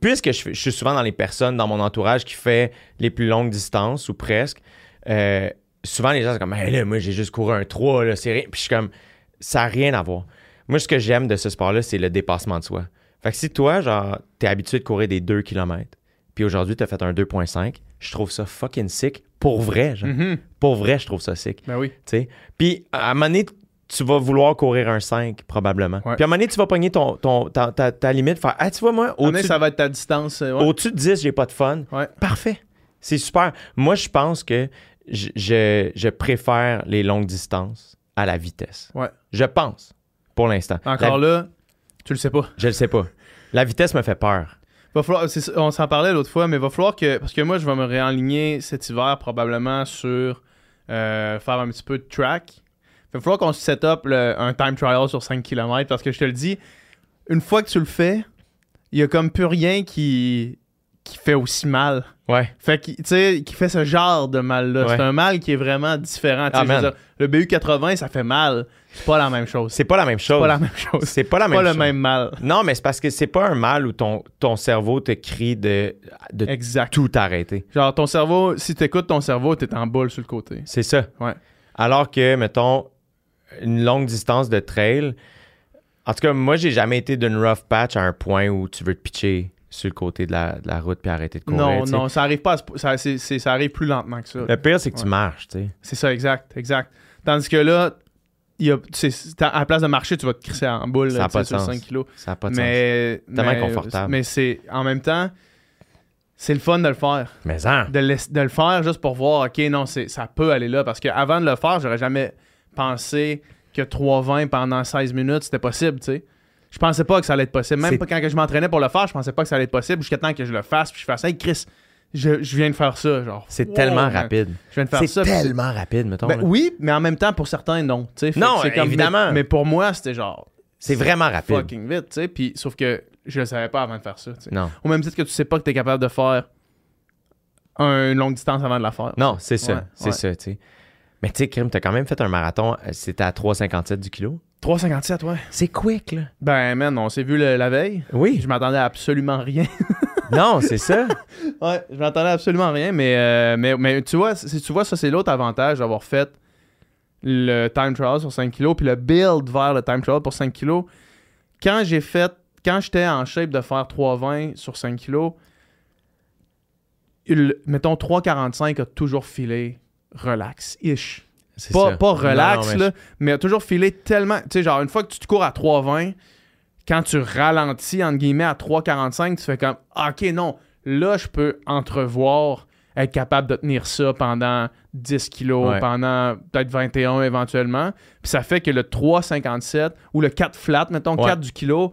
puisque je, suis souvent dans les personnes dans mon entourage qui fait les plus longues distances ou presque, euh, souvent les gens sont comme Hey, là, moi j'ai juste couru un 3, là, c'est rien. Puis je suis comme ça n'a rien à voir. Moi, ce que j'aime de ce sport-là, c'est le dépassement de soi. Fait que si toi, genre, t'es habitué de courir des 2 km, puis aujourd'hui t'as fait un 2.5, je trouve ça fucking sick. Pour vrai, genre. Mhm. Pour vrai, je trouve ça sick. Ben oui. Puis à un moment donné, tu vas vouloir courir un 5, probablement. Ouais. Puis à un moment donné, tu vas pogner ton, ton, ta, ta- ta limite, faire Ah, tu vois, moi, Au au-dessus ça va être ta distance. euh, ouais. au-dessus de 10, j'ai pas de fun. Ouais. Parfait. C'est super. Moi, je pense que je, je, je préfère les longues distances à la vitesse. Ouais. Je pense, pour l'instant. Encore La- là, tu le sais pas. Je le sais pas. La vitesse me fait peur. Va falloir, on s'en parlait l'autre fois, mais va falloir que. Parce que moi, je vais me réaligner cet hiver probablement sur euh, faire un petit peu de track. Il va falloir qu'on se set up un time trial sur 5 km parce que je te le dis, une fois que tu le fais, il y a comme plus rien qui, qui fait aussi mal. Ouais. Fait tu sais, qui fait ce genre de mal-là. Ouais. C'est un mal qui est vraiment différent. Ah, dire, le BU80, ça fait mal. C'est pas la même chose. C'est pas la même C'est chose. pas la même chose. C'est pas la C'est même pas le même mal. Non, mais c'est parce que c'est pas un mal où ton, ton cerveau te crie de, de Exact. tout arrêter. Genre, ton cerveau, si t'écoutes ton cerveau, t'es en boule sur le côté. C'est ça. Ouais. Alors que, mettons, une longue distance de trail, en tout cas, moi, j'ai jamais été d'une rough patch à un point où tu veux te pitcher sur le côté de la, de la route puis arrêter de courir. Non, non, ça arrive pas. Ça, c'est- c'est- ça arrive plus lentement que ça. Le pire, c'est que tu marches, tu sais. C'est ça, exact, exact. Tandis que là, il y a, à la place de marcher, tu vas te crisser en boule Ça là, pas de sur sens. 5 kilos. Ça n'a pas de sens. Mais, Tellement mais, inconfortable. mais c'est en même temps, c'est le fun de le faire. Mais hein, De, laisser- de le faire juste pour voir, ok, non, c'est, ça peut aller là. Parce qu'avant de le faire, j'aurais jamais pensé que 3,20 pendant 16 minutes, c'était possible, tu sais. Je pensais pas que ça allait être possible. Même pas quand je m'entraînais pour le faire, je pensais pas que ça allait être possible jusqu'à temps que je le fasse. Puis je fasse, hey Chris, je, je viens de faire ça. Genre, c'est wow, tellement man. rapide. Je viens de faire C'est ça. c'est- tellement rapide, mettons. Ben oui, mais en même temps, pour certains, non. Non, comme- évidemment. Mais, mais pour moi, c'était genre C'est vraiment rapide. fucking vite, tu sais. Puis sauf que je le savais pas avant de faire ça. tu sais. Non. Au même titre que tu sais pas que tu es capable de faire un- une longue distance avant de la faire. Non, c'est ça. Ouais, c'est ouais. ça, tu sais. Mais tu sais, Krim, t'as quand même fait un marathon. euh, C'était à 3,57 du kilo. 3,57, ouais. C'est quick, là. Ben, man, on s'est vu le- la veille. Oui. Je m'attendais à absolument rien. non, c'est ça. ouais, je m'attendais à absolument rien. Mais, euh, mais, mais tu vois, si tu vois, ça, c'est l'autre avantage d'avoir fait le time trial sur 5 kilos, puis le build vers le time trial pour 5 kilos. Quand j'ai fait, quand j'étais en shape de faire 3,20 sur 5 kilos, il- mettons 3,45 a toujours filé relax-ish. Pas, relax, non, mais là, mais toujours filé tellement. Tu sais, genre, une fois que tu te cours à 3,20, quand tu ralentis, entre guillemets, à 3,45, tu fais comme, Ah, ok, non, là, je peux entrevoir être capable de tenir ça pendant 10 kilos, Ouais. pendant peut-être 21 éventuellement. Puis ça fait que le 3,57 ou le 4 flat, mettons, Ouais. 4 du kilo,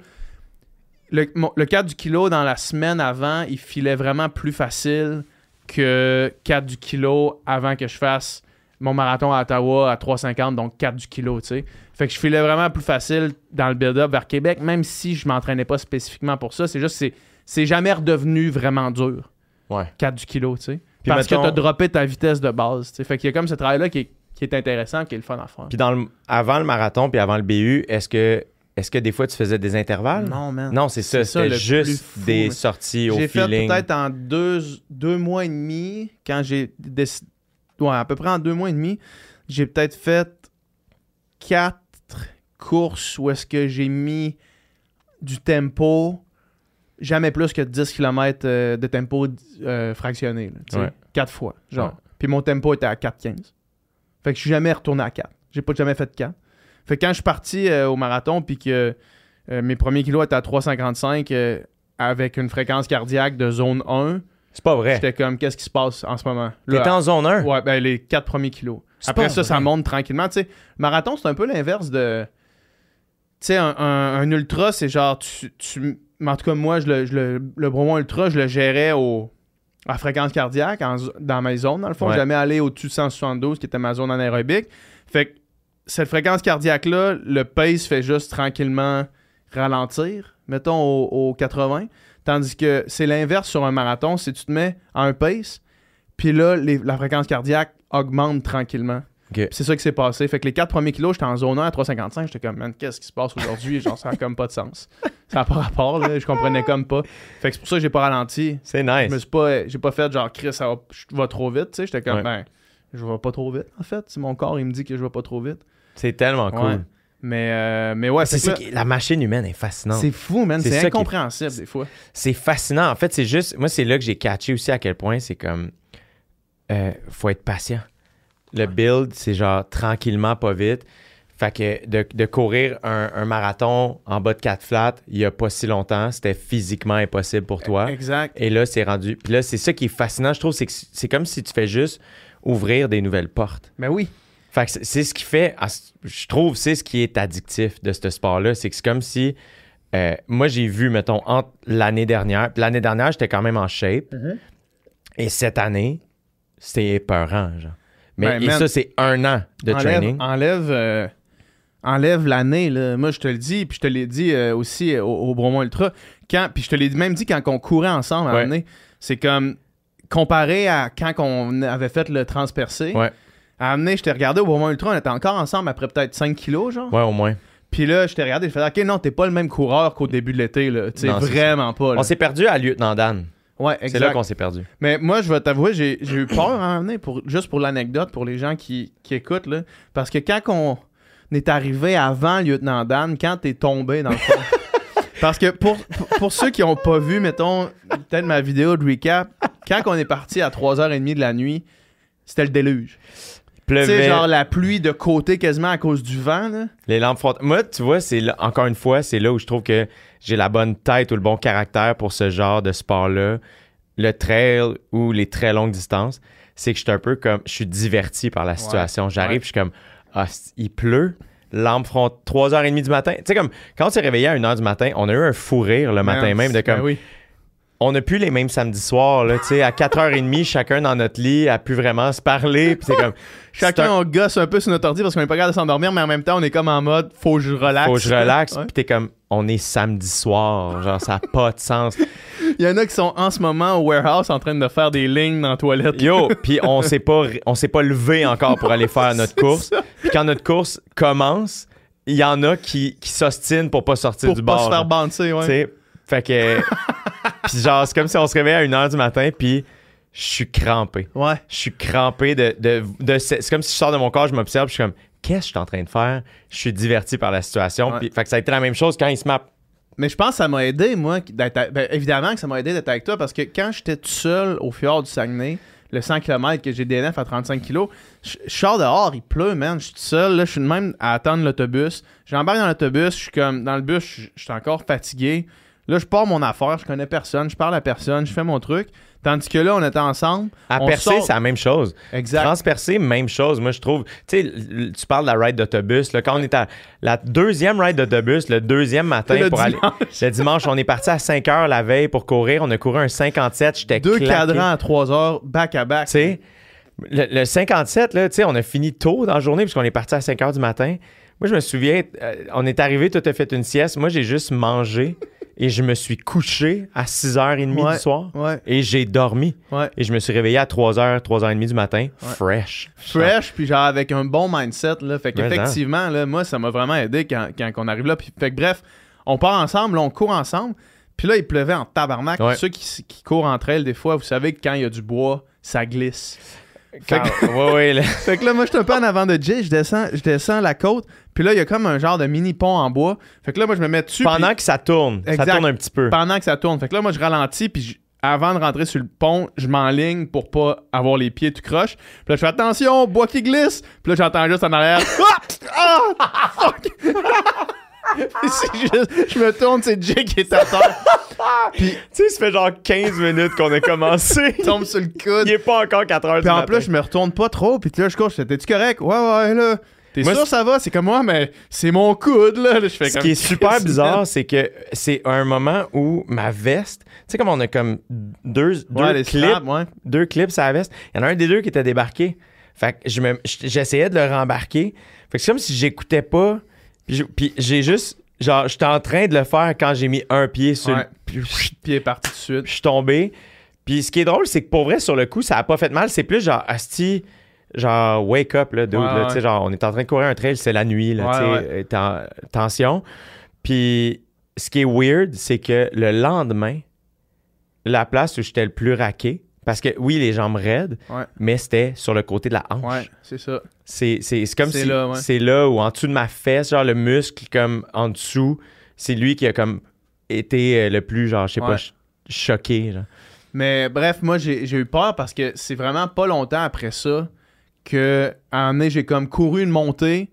le, le 4 du kilo dans la semaine avant, il filait vraiment plus facile que 4 du kilo avant que je fasse mon marathon à Ottawa à 3,50, donc 4 du kilo, tu sais. Fait que je filais vraiment plus facile dans le build-up vers Québec, même si je m'entraînais pas spécifiquement pour ça. C'est juste que c'est- c'est jamais redevenu vraiment dur, Ouais. 4 du kilo, tu sais. Puis Parce que mettons- t'as droppé ta vitesse de base, tu sais. Fait qu'il y a comme ce travail-là qui est, qui est intéressant, qui est le fun à faire. Puis dans le, avant le marathon puis avant le BU, est-ce que, est-ce que des fois tu faisais des intervalles? Non, man. Non, c'est ça. C'était juste fou, des mais- sorties au J'ai fait feeling. peut-être en deux, deux mois et demi, quand j'ai décidé. Ouais, à peu près en deux mois et demi, j'ai peut-être fait quatre, course où est-ce que j'ai mis du tempo, jamais plus que 10 km de tempo euh, fractionné. là. Ouais. Quatre fois, genre. Ouais. Puis mon tempo était à 4,15. Fait que je suis jamais retourné à 4. J'ai pas jamais fait de 4. Fait que quand je suis parti euh, au marathon, puis que euh, mes premiers kilos étaient à 3,55 euh, avec une fréquence cardiaque de zone 1, C'est pas vrai. j'étais comme, qu'est-ce qui se passe en ce moment? T'étais en zone 1. Ouais, ben les quatre premiers kilos. Après ça, ça monte tranquillement. Tu sais, marathon, c'est un peu l'inverse de. Tu sais, un, un- un ultra, c'est genre, tu, tu- mais En tout cas, moi, je le, je le, le Bromont Ultra, je le gérais au, à fréquence cardiaque en dans ma zone, dans le fond. Ouais. Jamais allé au-dessus de 172, qui était ma zone anaérobique. Fait que cette fréquence cardiaque-là, le pace fait juste tranquillement ralentir, mettons au, au 80. Tandis que c'est l'inverse sur un marathon, c'est tu te mets à un pace, puis là, les- la fréquence cardiaque augmente tranquillement. C'est ça qui s'est passé. Fait que les quatre premiers kilos, j'étais en zone 1 à 3,55. J'étais comme, man, qu'est-ce qui se passe aujourd'hui? Genre, ça n'a comme pas de sens. Ça n'a pas rapport, là. Je comprenais comme pas. Fait que c'est pour ça que j'ai pas ralenti. C'est Je nice. me suis pas, j'ai pas fait genre, Chris, ça va, je vais trop vite, tu sais. J'étais comme, Ouais. ben, je vais pas trop vite, en fait. Si mon corps, il me dit que je vais pas trop vite. C'est tellement cool. Ouais. Mais, euh, mais ouais, C'est ça la machine humaine est fascinante. C'est fou, man. C'est qui incompréhensible, des fois. C'est fascinant. En fait, c'est juste. Moi, c'est là que j'ai catché aussi à quel point c'est comme. euh, faut être patient. Le build, c'est genre tranquillement, pas vite. Fait que de, de courir un, un marathon en bas de 4 flats, il y a pas si longtemps, c'était physiquement impossible pour toi. Exact. Et là, c'est rendu. Puis là, c'est ça qui est fascinant, je trouve, c'est que c'est comme si tu fais juste ouvrir des nouvelles portes. Mais oui. Fait que c'est- c'est ce qui fait, je trouve, c'est ce qui est addictif de ce sport-là. C'est que c'est comme si, euh, moi j'ai vu, mettons, entre l'année dernière, puis l'année dernière, j'étais quand même en shape, et cette année, c'était épeurant, genre. Mais Ben, et man, ça, c'est un an de enlève, training. Enlève, euh, enlève l'année, là. Moi, je te le dis, puis je te l'ai dit euh, aussi euh, au, au Bromont Ultra. Quand, puis je te l'ai même dit quand on courait ensemble à Ouais. donné. C'est comme, comparé à quand on avait fait le transpercé, Ouais. À moment donné, je t'ai regardé au Bromont Ultra, on était encore ensemble après peut-être 5 kilos, genre. Ouais, au moins. Puis là, je t'ai regardé, je fais OK, non, t'es pas le même coureur qu'au début de l'été, là. Tu sais, Non, c'est vraiment pas, là. On s'est perdu à Lieutenant Dan. Ouais, C'est exact. là qu'on s'est perdu. Mais moi, je vais t'avouer, j'ai j'ai eu peur à un moment donné, pour, juste pour l'anecdote, pour les gens qui, qui écoutent, là, parce que quand on est arrivé avant Lieutenant Dan, quand t'es tombé dans le fond. parce que pour, pour, pour ceux qui ont pas vu, mettons, peut-être ma vidéo de recap, quand on est parti à 3h30 de la nuit, c'était le déluge. Tu sais, genre la pluie de côté quasiment à cause du vent, là. les lampes frontales. Moi, tu vois, c'est là- encore une fois, c'est là où je trouve que j'ai la bonne tête ou le bon caractère pour ce genre de sport-là. Le trail ou les très longues distances, c'est que je suis un peu comme, je suis diverti par la situation. J'arrive, ouais. je suis comme, ah, il pleut. Lampe front 3h30 du matin. Tu sais, comme quand on s'est réveillé à 1h du matin, on a eu un fou rire le matin même de comme Ben oui. On n'a plus les mêmes samedis soirs, là, tu sais, à 4h30, chacun dans notre lit, a pu vraiment se parler, puis c'est comme, Chacun, on gosse un peu sur notre ordi parce qu'on est pas capable de s'endormir, mais en même temps, on est comme en mode faut que je relaxe. faut que je relaxe, Ouais. puis t'es comme, on est samedi soir, genre, ça n'a pas de sens. Il y en a qui sont en ce moment au warehouse en train de faire des lignes dans la toilette. Yo, puis on s'est pas, on s'est pas levé encore pour aller faire notre course, puis quand notre course commence, il y en a qui, qui s'ostinent pour pas sortir pour du pas bar. se faire banter, ouais. Fait que, puis genre, c'est comme si on se réveillait à 1h du matin, puis je suis crampé. Ouais. je suis crampé de, de, de- c'est comme si je sors de mon corps, je m'observe, je suis comme qu'est-ce que je suis en train de faire? Je suis diverti par la situation. Ouais. Puis, fait que ça a été la même chose quand il se m'a Mais je pense que ça m'a aidé, moi, d'être ben, évidemment que ça m'a aidé d'être avec toi parce que quand j'étais tout seul au fjord du Saguenay, le 100 km que j'ai DNF à 35 kg, je je sors dehors, il pleut, man. Je suis tout seul, là, je suis de même à attendre l'autobus. J'embarque dans l'autobus, je suis comme dans le bus, je je suis encore fatigué. Là, je pars mon affaire, je connais personne, je parle à personne, je fais mon truc. Tandis que là, on était ensemble. à percer, sort- c'est la même chose. Exact. Transpercer, même chose. Moi, je trouve. Tu sais, tu parles de la ride d'autobus. Quand on est à la deuxième ride d'autobus, le deuxième matin Le pour aller. dimanche. Le dimanche, on est parti à 5 heures la veille pour courir. On a couru un 57. J'étais Deux claqué. cadrans à 3 heures, back à back. Tu sais, le, le 57, là, tu sais, on a fini tôt dans la journée puisqu'on est parti à 5 heures du matin. Moi, je me souviens, euh, on est arrivé, tout a fait une sieste. Moi, j'ai juste mangé et je me suis couché à 6h30 Ouais. du soir Ouais, et j'ai dormi. ouais. Et je me suis réveillé à 3h, 3h30 du matin, fresh. fresh, puis genre avec un bon mindset. Là. Fait qu'effectivement, là, moi, ça m'a vraiment aidé quand, quand on arrive là. Puis, fait que bref, on part ensemble, on court ensemble. Puis là, il pleuvait en tabarnak. Ceux qui, qui courent entre elles, des fois, vous savez que quand il y a du bois, ça glisse. Quand- ouais, ouais, là. Fait que là, moi, je suis un peu en avant de Jay, je descends, je descends la côte, puis là, il y a comme un genre de mini pont en bois. Fait que là, moi, je me mets dessus. Pendant puis- que ça tourne, Exact. ça tourne un petit peu. pendant que ça tourne. Fait que là, moi, je ralentis, puis je- avant de rentrer sur le pont, je m'enligne pour pas avoir les pieds tout croche. Puis là, je fais attention, bois qui glisse. Puis là, j'entends juste en arrière. Ah! Ah! Fuck! Puis juste, je me tourne, c'est Jay qui est à terre. Tu sais, ça fait genre 15 minutes qu'on a commencé. Il tombe sur le coude. Il est pas encore 4 heures Puis en plus, je me retourne pas trop. Puis là, je cours. Je fais, T'es-tu correct? Ouais, ouais, là. T'es Moi, sûr ça va? C'est comme moi, mais c'est mon coude, là. Là, je fais Ce comme, qui est super bizarre, c'est que c'est un moment où ma veste, tu sais, comme on a comme deux, deux Ouais, clips, straps, ouais. deux clips à la veste, il y en a un des deux qui était débarqué. Fait que je me- j'essayais de le rembarquer. Fait que c'est comme si j'écoutais pas. Puis j'ai juste, genre, j'étais en train de le faire quand j'ai mis un pied sur Ouais. le. Puis est parti tout de suite. je suis tombé. Puis ce qui est drôle, c'est que pour vrai, sur le coup, ça a pas fait mal. C'est plus genre, asti, genre, wake up, là, dude, Ouais, là, ouais. tu sais, genre, on est en train de courir un trail, c'est la nuit, là, tu sais, euh, ten- tension. Puis ce qui est weird, c'est que le lendemain, la place où j'étais le plus raqué, parce que oui, les jambes raides, Ouais. mais c'était sur le côté de la hanche. Ouais, c'est ça. C'est, c'est, c'est comme C'est si là, ouais. c'est là où en dessous de ma fesse, genre le muscle comme en dessous, c'est lui qui a comme été euh, le plus, genre, je sais pas, ch- choqué. Genre. Mais bref, moi, j'ai j'ai eu peur parce que c'est vraiment pas longtemps après ça que, à un moment donné, j'ai comme couru une montée.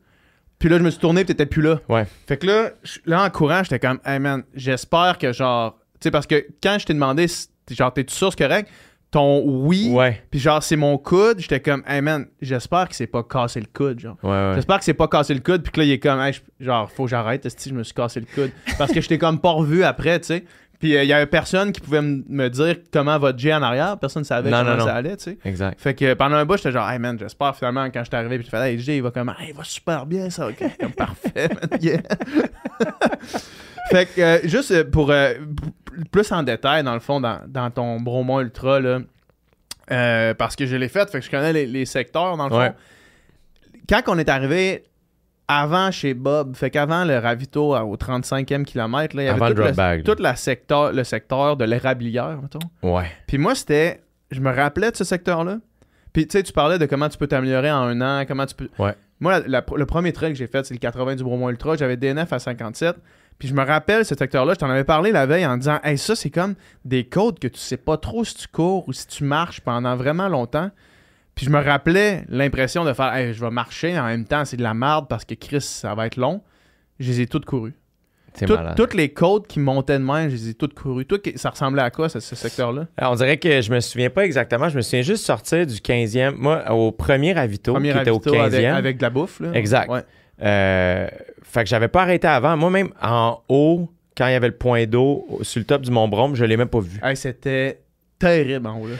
Puis là, je me suis tourné, puis t'étais plus là. Ouais. Fait que là, là en courant, j'étais comme, hey man, j'espère que genre. Tu sais, parce que quand je t'ai demandé, genre, t'es-tu sûr, c'est correct? Ton oui, Ouais, puis genre, c'est mon coude, j'étais comme, hey man, j'espère que c'est pas cassé le coude, genre. ouais, ouais. J'espère que c'est pas cassé le coude, puis que là, il est comme, Hey, genre, faut que j'arrête, si je me suis cassé le coude? Parce que je t'ai comme pas revu après, tu sais. Puis euh, il y avait personne qui pouvait me dire comment va Jay en arrière, personne ne savait Non, comment non, non. ça allait, tu sais. Exact. Fait que pendant un bout, j'étais genre, hey man, j'espère finalement, quand je suis arrivé, puis je fais, hey Jay, il va comme, hey, il va super bien, ça, ok, comme parfait, man, yeah. fait que, euh, juste euh, pour euh, plus en détail, dans le fond, dans, dans ton Bromont Ultra, là, euh, parce que je l'ai fait, fait que je connais les, les secteurs, dans le fond. Quand on est arrivé avant chez Bob, fait qu'avant le ravito au 35e kilomètre, il y avait Avant le tout, tout la secteur, le secteur de l'érablière, mettons. Ouais. Puis moi, c'était. Je me rappelais de ce secteur-là. Puis tu sais, tu parlais de comment tu peux t'améliorer en un an, comment tu peux. Ouais. Moi, la- la- le premier trail que j'ai fait, c'est le 80 du Bromont Ultra. J'avais DNF à 57. Puis je me rappelle ce secteur-là, je t'en avais parlé la veille en disant Hey, ça, c'est comme des côtes que tu sais pas trop si tu cours ou si tu marches pendant vraiment longtemps. Puis je me rappelais l'impression de faire Hey, je vais marcher, en même temps, c'est de la merde parce que Chris, ça va être long. Je les ai toutes courues. Tout- toutes les côtes qui montaient de même, je les ai toutes courues. Toi, ça ressemblait à quoi, ce, ce secteur-là? Alors, on dirait que je me souviens pas exactement. Je me souviens juste sortir du 15e. Moi, au premier ravito, Premier qui était au ravito 15e. avec, avec de la bouffe. Là. Exact. Ouais. Euh, fait que j'avais pas arrêté avant. Moi-même, en haut, quand il y avait le point d'eau au- sur le top du Mont Brome, je l'ai même pas vu. C'était terrible en haut. là.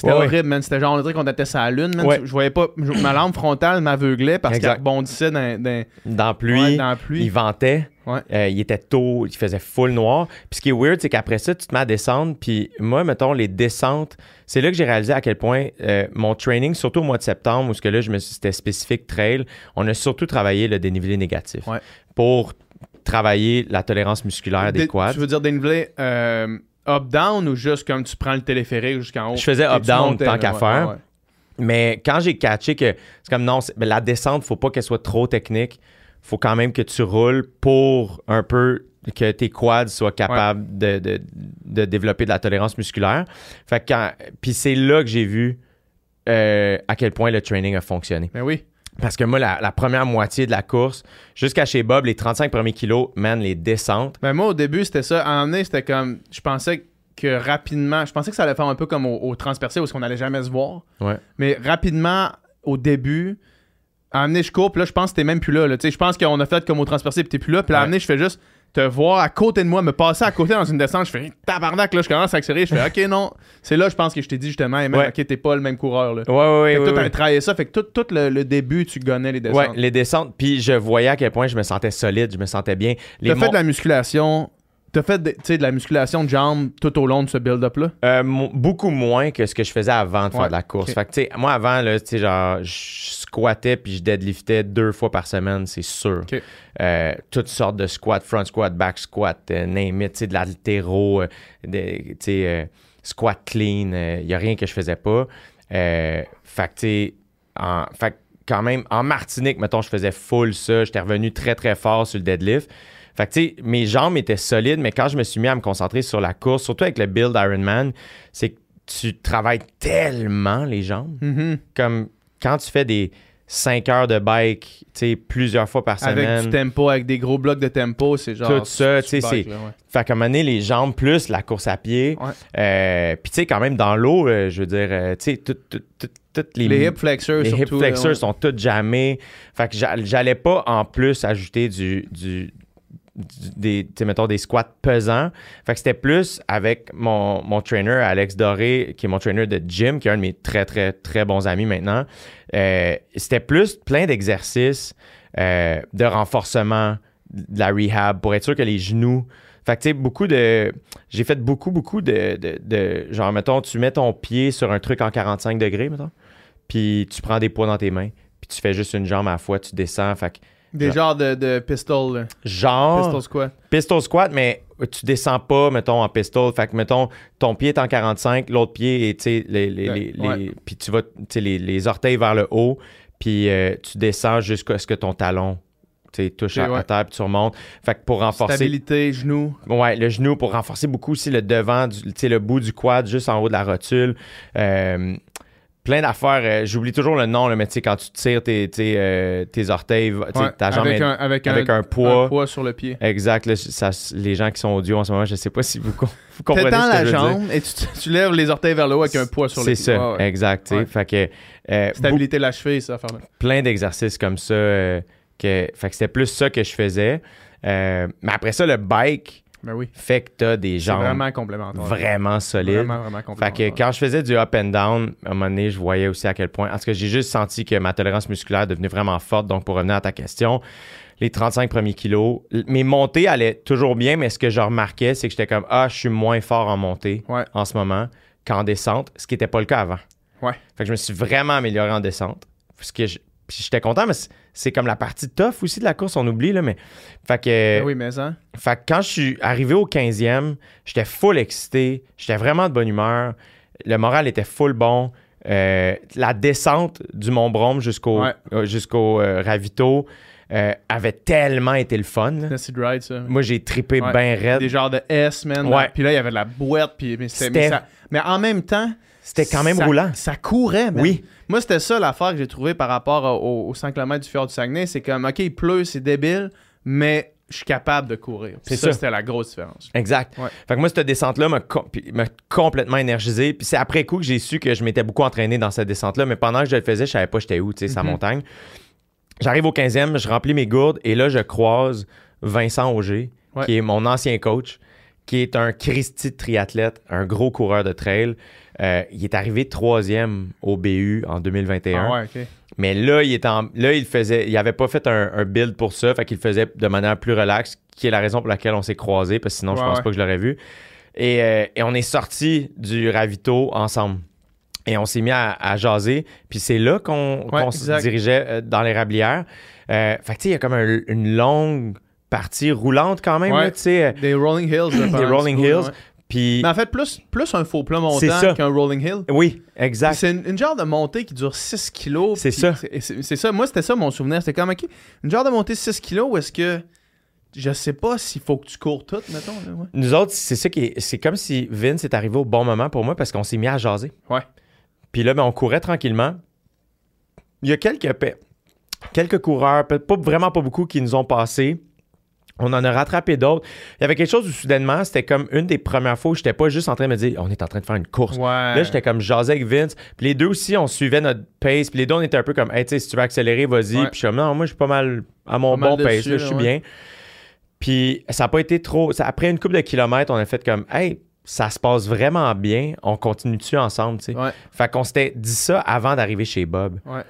C'était Ouais, horrible, man. C'était genre, on dirait qu'on était sur la lune, man. Ouais. Je voyais pas. je- ma lampe frontale m'aveuglait parce qu'elle rebondissait dans, dans, pluie, ouais, dans la pluie. il ventait. Ouais. Euh, il était tôt, il faisait full noir. Puis ce qui est weird, c'est qu'après ça, tu te mets à descendre. Puis moi, mettons, les descentes, c'est là que j'ai réalisé à quel point euh, mon training, surtout au mois de septembre, où ce que là, je me c'était spécifique trail, on a surtout travaillé le dénivelé négatif pour travailler la tolérance musculaire des quads. Tu veux dire dénivelé euh, up-down ou juste comme tu prends le téléphérique jusqu'en haut? Je faisais up-down tant qu'à ouais, faire. ouais. Mais quand j'ai catché que c'est comme non, ben, la descente, faut pas qu'elle soit trop technique. Faut quand même que tu roules pour un peu que tes quads soient capables de, de- de développer de la tolérance musculaire. Fait puis c'est là que j'ai vu euh, à quel point le training a fonctionné. Mais oui. Parce que moi, la, la première moitié de la course, jusqu'à chez Bob, les 35 premiers kilos, man, les descentes. Ben moi, au début, c'était ça. À un moment donné, c'était comme. Je pensais que rapidement. Je pensais que ça allait faire un peu comme au, au transpercé où on allait jamais se voir. Ouais. Mais rapidement, au début, à amener je cours, puis là, je pense que t'es même plus là. là. Tu sais, Je pense qu'on a fait comme au transpercé, puis t'es plus là. Puis là, à je fais juste te voir à côté de moi, me passer à côté dans une descente. Je fais tabarnak, là, je commence à accélérer. Je fais OK, non. C'est là, je pense que je t'ai dit justement, man, Ouais. OK, t'es pas le même coureur. Là. Ouais, ouais, ouais. fait que ouais, ouais. ça. Fait que tout, tout le, le début, tu gonnais les Ouais, descentes. les descentes. Puis je voyais à quel point je me sentais solide, je me sentais bien. Les T'as fait mon- de la musculation. T'as fait de, la musculation de jambes tout au long de ce build-up-là? Euh, beaucoup moins que ce que je faisais avant de faire de la course. Fait que, moi, avant, là, genre, je squattais puis je deadliftais deux fois par semaine, c'est sûr. Euh, toutes sortes de squats, front squat, back squat, euh, name it, de l'altéro, squat clean, il n'y a rien que je faisais pas. Fait que, en- fait quand même, en Martinique, mettons, je faisais full ça. J'étais revenu très, très fort sur le deadlift. Fait que, tu sais, mes jambes étaient solides, mais quand je me suis mis à me concentrer sur la course, surtout avec le build Ironman, c'est que tu travailles tellement les jambes. Mhm. Comme quand tu fais des 5 heures de bike, tu sais, plusieurs fois par Avec semaine. du tempo, avec des gros blocs de tempo, c'est genre. Tout ça, tu sais, c'est-. Fait qu'à un moment donné, les jambes plus la course à pied. Ouais. Euh, Puis tu sais, quand même, dans l'eau, euh, je veux dire, euh, tu sais, tout- tout- tout- toutes les... Les hip flexors, les hip surtout. flexors là, ouais. sont toutes jamais. Fait que j'a- j'allais pas en plus ajouter du- des, mettons, des squats pesants. Fait que c'était plus avec mon, mon trainer, Alex Doré, qui est mon trainer de gym, qui est un de mes très, très, très bons amis maintenant. Euh, c'était plus plein d'exercices euh, de renforcement, de la rehab, pour être sûr que les genoux. Fait que, tu sais, beaucoup de. J'ai fait beaucoup, beaucoup de, de, de- Genre, mettons, tu mets ton pied sur un truc en 45 degrés, mettons, puis tu prends des poids dans tes mains, puis tu fais juste une jambe à la fois, tu descends. Fait Des genres de, de pistol. là. genre. Pistol squat. Pistol squat, mais tu descends pas, mettons, en pistol. Fait que, mettons, ton pied est en 45, l'autre pied est, tu sais, les, les, les, Ouais. les- puis tu vas, les, les orteils vers le haut, puis euh, tu descends jusqu'à ce que ton talon, touche à, à ouais. terre, puis tu remontes. Fait que pour renforcer... Stabilité, genou. Ouais, le genou pour renforcer beaucoup aussi le devant, tu sais, le bout du quad juste en haut de la rotule. Euh, plein d'affaires. euh, J'oublie toujours le nom, là, mais tu sais, quand tu tires tes, tes, euh, tes orteils, tu Ouais, ta jambe avec, un, avec, avec un, un poids. un poids sur le pied. Exact. là, ça, les gens qui sont audio en ce moment, je sais pas si vous, com- vous comprenez que la je dire. jambe et tu, tu lèves les orteils vers le haut avec un poids sur le C'est pied. ça, Ouais, ouais. exact. tu. Fait que euh, Stabilité de la cheville, ça, faire plein d'exercices comme ça. euh, que, fait que c'était plus ça que je faisais. Mais après ça, le bike Ben oui. fait que t'as des jambes vraiment complémentaire. vraiment solides. Vraiment, vraiment Fait que quand je faisais du up and down, à un moment donné, je voyais aussi à quel point. Tout cas, j'ai juste senti que ma tolérance musculaire devenait vraiment forte. Donc, pour revenir à ta question, les 35 premiers kilos, mes montées allaient toujours bien, mais ce que je remarquais, c'est que j'étais comme Ah, je suis moins fort en montée Ouais. en ce moment qu'en descente, ce qui n'était pas le cas avant. Ouais. Fait que je me suis vraiment amélioré en descente. Parce que j'étais content, mais c'est- comme la partie tough aussi de la course, on oublie, là, mais. Fait que. Ben oui, mais ça. Fait que quand je suis arrivé au 15e, j'étais full excité, j'étais vraiment de bonne humeur, le moral était full bon. Euh, la descente du Mont Brome jusqu'au Ouais. euh, jusqu'au euh, ravito avait tellement été le fun. Ride, ça. Moi, j'ai trippé Ouais. bien raide. Des genres de S, man. Ouais. Puis là, il y avait de la boîte. Puis, mais, mais, ça- mais en même temps. C'était quand même ça- roulant. Ça courait, man. Oui. Moi, c'était ça l'affaire que j'ai trouvé par rapport au, au 5 km du fjord du Saguenay. C'est comme, OK, il pleut, c'est débile, mais je suis capable de courir. C'est ça, ça. c'était la grosse différence. Exact. Ouais. Fait que moi, cette descente-là m'a com- complètement énergisé. Puis c'est après coup que j'ai su que je m'étais beaucoup entraîné dans cette descente-là. Mais pendant que je le faisais, je savais pas j'étais où, tu sais, sa Mhm. montagne. J'arrive au 15e, je remplis mes gourdes et là, je croise Vincent Auger, Ouais. qui est mon ancien coach, qui est un Christy de triathlète, un gros coureur de trail. Euh, il est arrivé troisième au BU en 2021. Ah ouais. Mais là, il était en- là, il faisait, il avait pas fait un, un build pour ça, fait qu'il le faisait de manière plus relaxe, qui est la raison pour laquelle on s'est croisés, parce que sinon, je Ouais, pense ouais. pas que je l'aurais vu. Et, euh, et on est sortis du ravito ensemble. Et on s'est mis à, à jaser. Puis c'est là qu'on se dirigeait euh, dans les rablières. Euh, fait que tu sais, il y a comme un- une longue partie roulante quand même, Ouais. là, euh, Des Rolling Hills. Des Rolling Hills. ouais. Puis Mais en fait, plus, plus un faux plat montant qu'un Rolling Hill. oui, exact. C'est une, une genre de montée qui dure 6 kilos. C'est ça. C'est ça. Moi, c'était ça mon souvenir. C'était comme, OK, une genre de montée 6 kilos où est-ce que. Je sais pas s'il faut que tu cours tout, mettons. Là, ouais. Nous autres, c'est ça qui est. C'est comme si Vince est arrivé au bon moment pour moi parce qu'on s'est mis à jaser. Ouais. Puis là, ben, on courait tranquillement. Il y a quelques, quelques coureurs, pas, vraiment pas beaucoup, qui nous ont passé. On en a rattrapé d'autres. Il y avait quelque chose où soudainement, c'était comme une des premières fois où j'étais pas juste en train de me dire on est en train de faire une course. Ouais. Là, j'étais comme jasé avec Vince. Puis les deux aussi, on suivait notre pace. Puis les deux, on était un peu comme, hey, tu sais, si tu veux accélérer, vas-y. Ouais. Puis je suis comme, non, moi, je suis pas mal à mon Pas bon pace. dessus, là, je suis ouais. bien. Puis ça n'a pas été trop. après une couple de kilomètres, on a fait comme, hey, ça se passe vraiment bien. On continue dessus ensemble, tu sais? Fait qu'on s'était dit ça avant d'arriver chez Bob. ouais.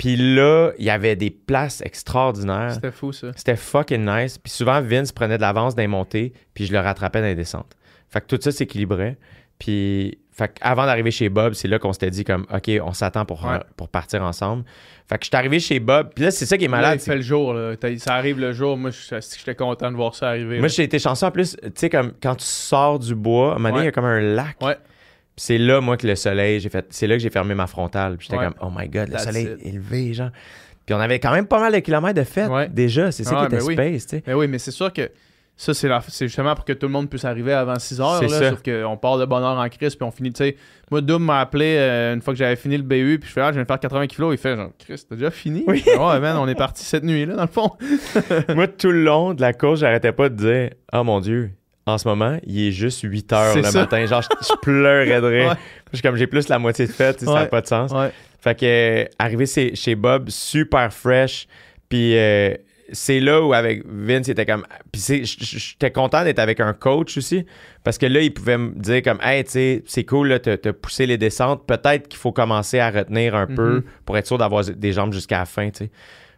Puis là, il y avait des places extraordinaires. C'était fou, ça. C'était fucking nice. Puis souvent, Vince prenait de l'avance dans les montées, puis je le rattrapais dans les descentes. Fait que tout ça s'équilibrait. Puis, fait avant d'arriver chez Bob, c'est là qu'on s'était dit comme, OK, on s'attend pour, Ouais. pour partir ensemble. Fait que je suis arrivé chez Bob, puis là, c'est ça qui est Là, malade. il c'est fait le jour. Là. Ça arrive le jour. Moi, je- j'étais content de voir ça arriver. Moi, là. j'ai été chanceux en plus, tu sais, comme quand tu sors du bois, à un moment donné, Ouais. il y a comme un lac. Ouais. C'est là, moi, que le soleil, j'ai fait. C'est là que j'ai fermé ma frontale. Puis j'étais Ouais. comme, oh my god, le That's soleil it. est élevé, genre. Puis on avait quand même pas mal de kilomètres de fête Ouais. déjà. C'est ça Ouais, qui était oui. space, tu sais. Mais oui, mais c'est sûr que ça, c'est, la- c'est justement pour que tout le monde puisse arriver avant 6 heures. C'est Là, ça. sauf qu'on part de bonne heure en crise, puis on finit, tu sais. Moi, Doom m'a appelé euh, une fois que j'avais fini le BU, puis je fais, ah, je viens de faire 80 kilos. Il fait, genre, Chris, t'as déjà fini? Oui. Ouais, man, on est parti cette nuit, là, dans le fond. moi, tout le long de la course, j'arrêtais pas de dire, oh mon Dieu, en ce moment, il est juste 8 heures le ça. matin. Genre, je, je pleurais de rire. Ouais. Comme, j'ai plus la moitié de fête, ça n'a pas de sens. Fait que, euh, arrivé chez, chez Bob, super fresh. Puis euh, c'est là où avec Vince, il était comme. Puis j'étais content d'être avec un coach aussi. Parce que là, il pouvait me dire comme, hey, tu sais, c'est cool, là, t'as poussé les descentes. Peut-être qu'il faut commencer à retenir un peu Mhm. pour être sûr d'avoir des jambes jusqu'à la fin, tu sais.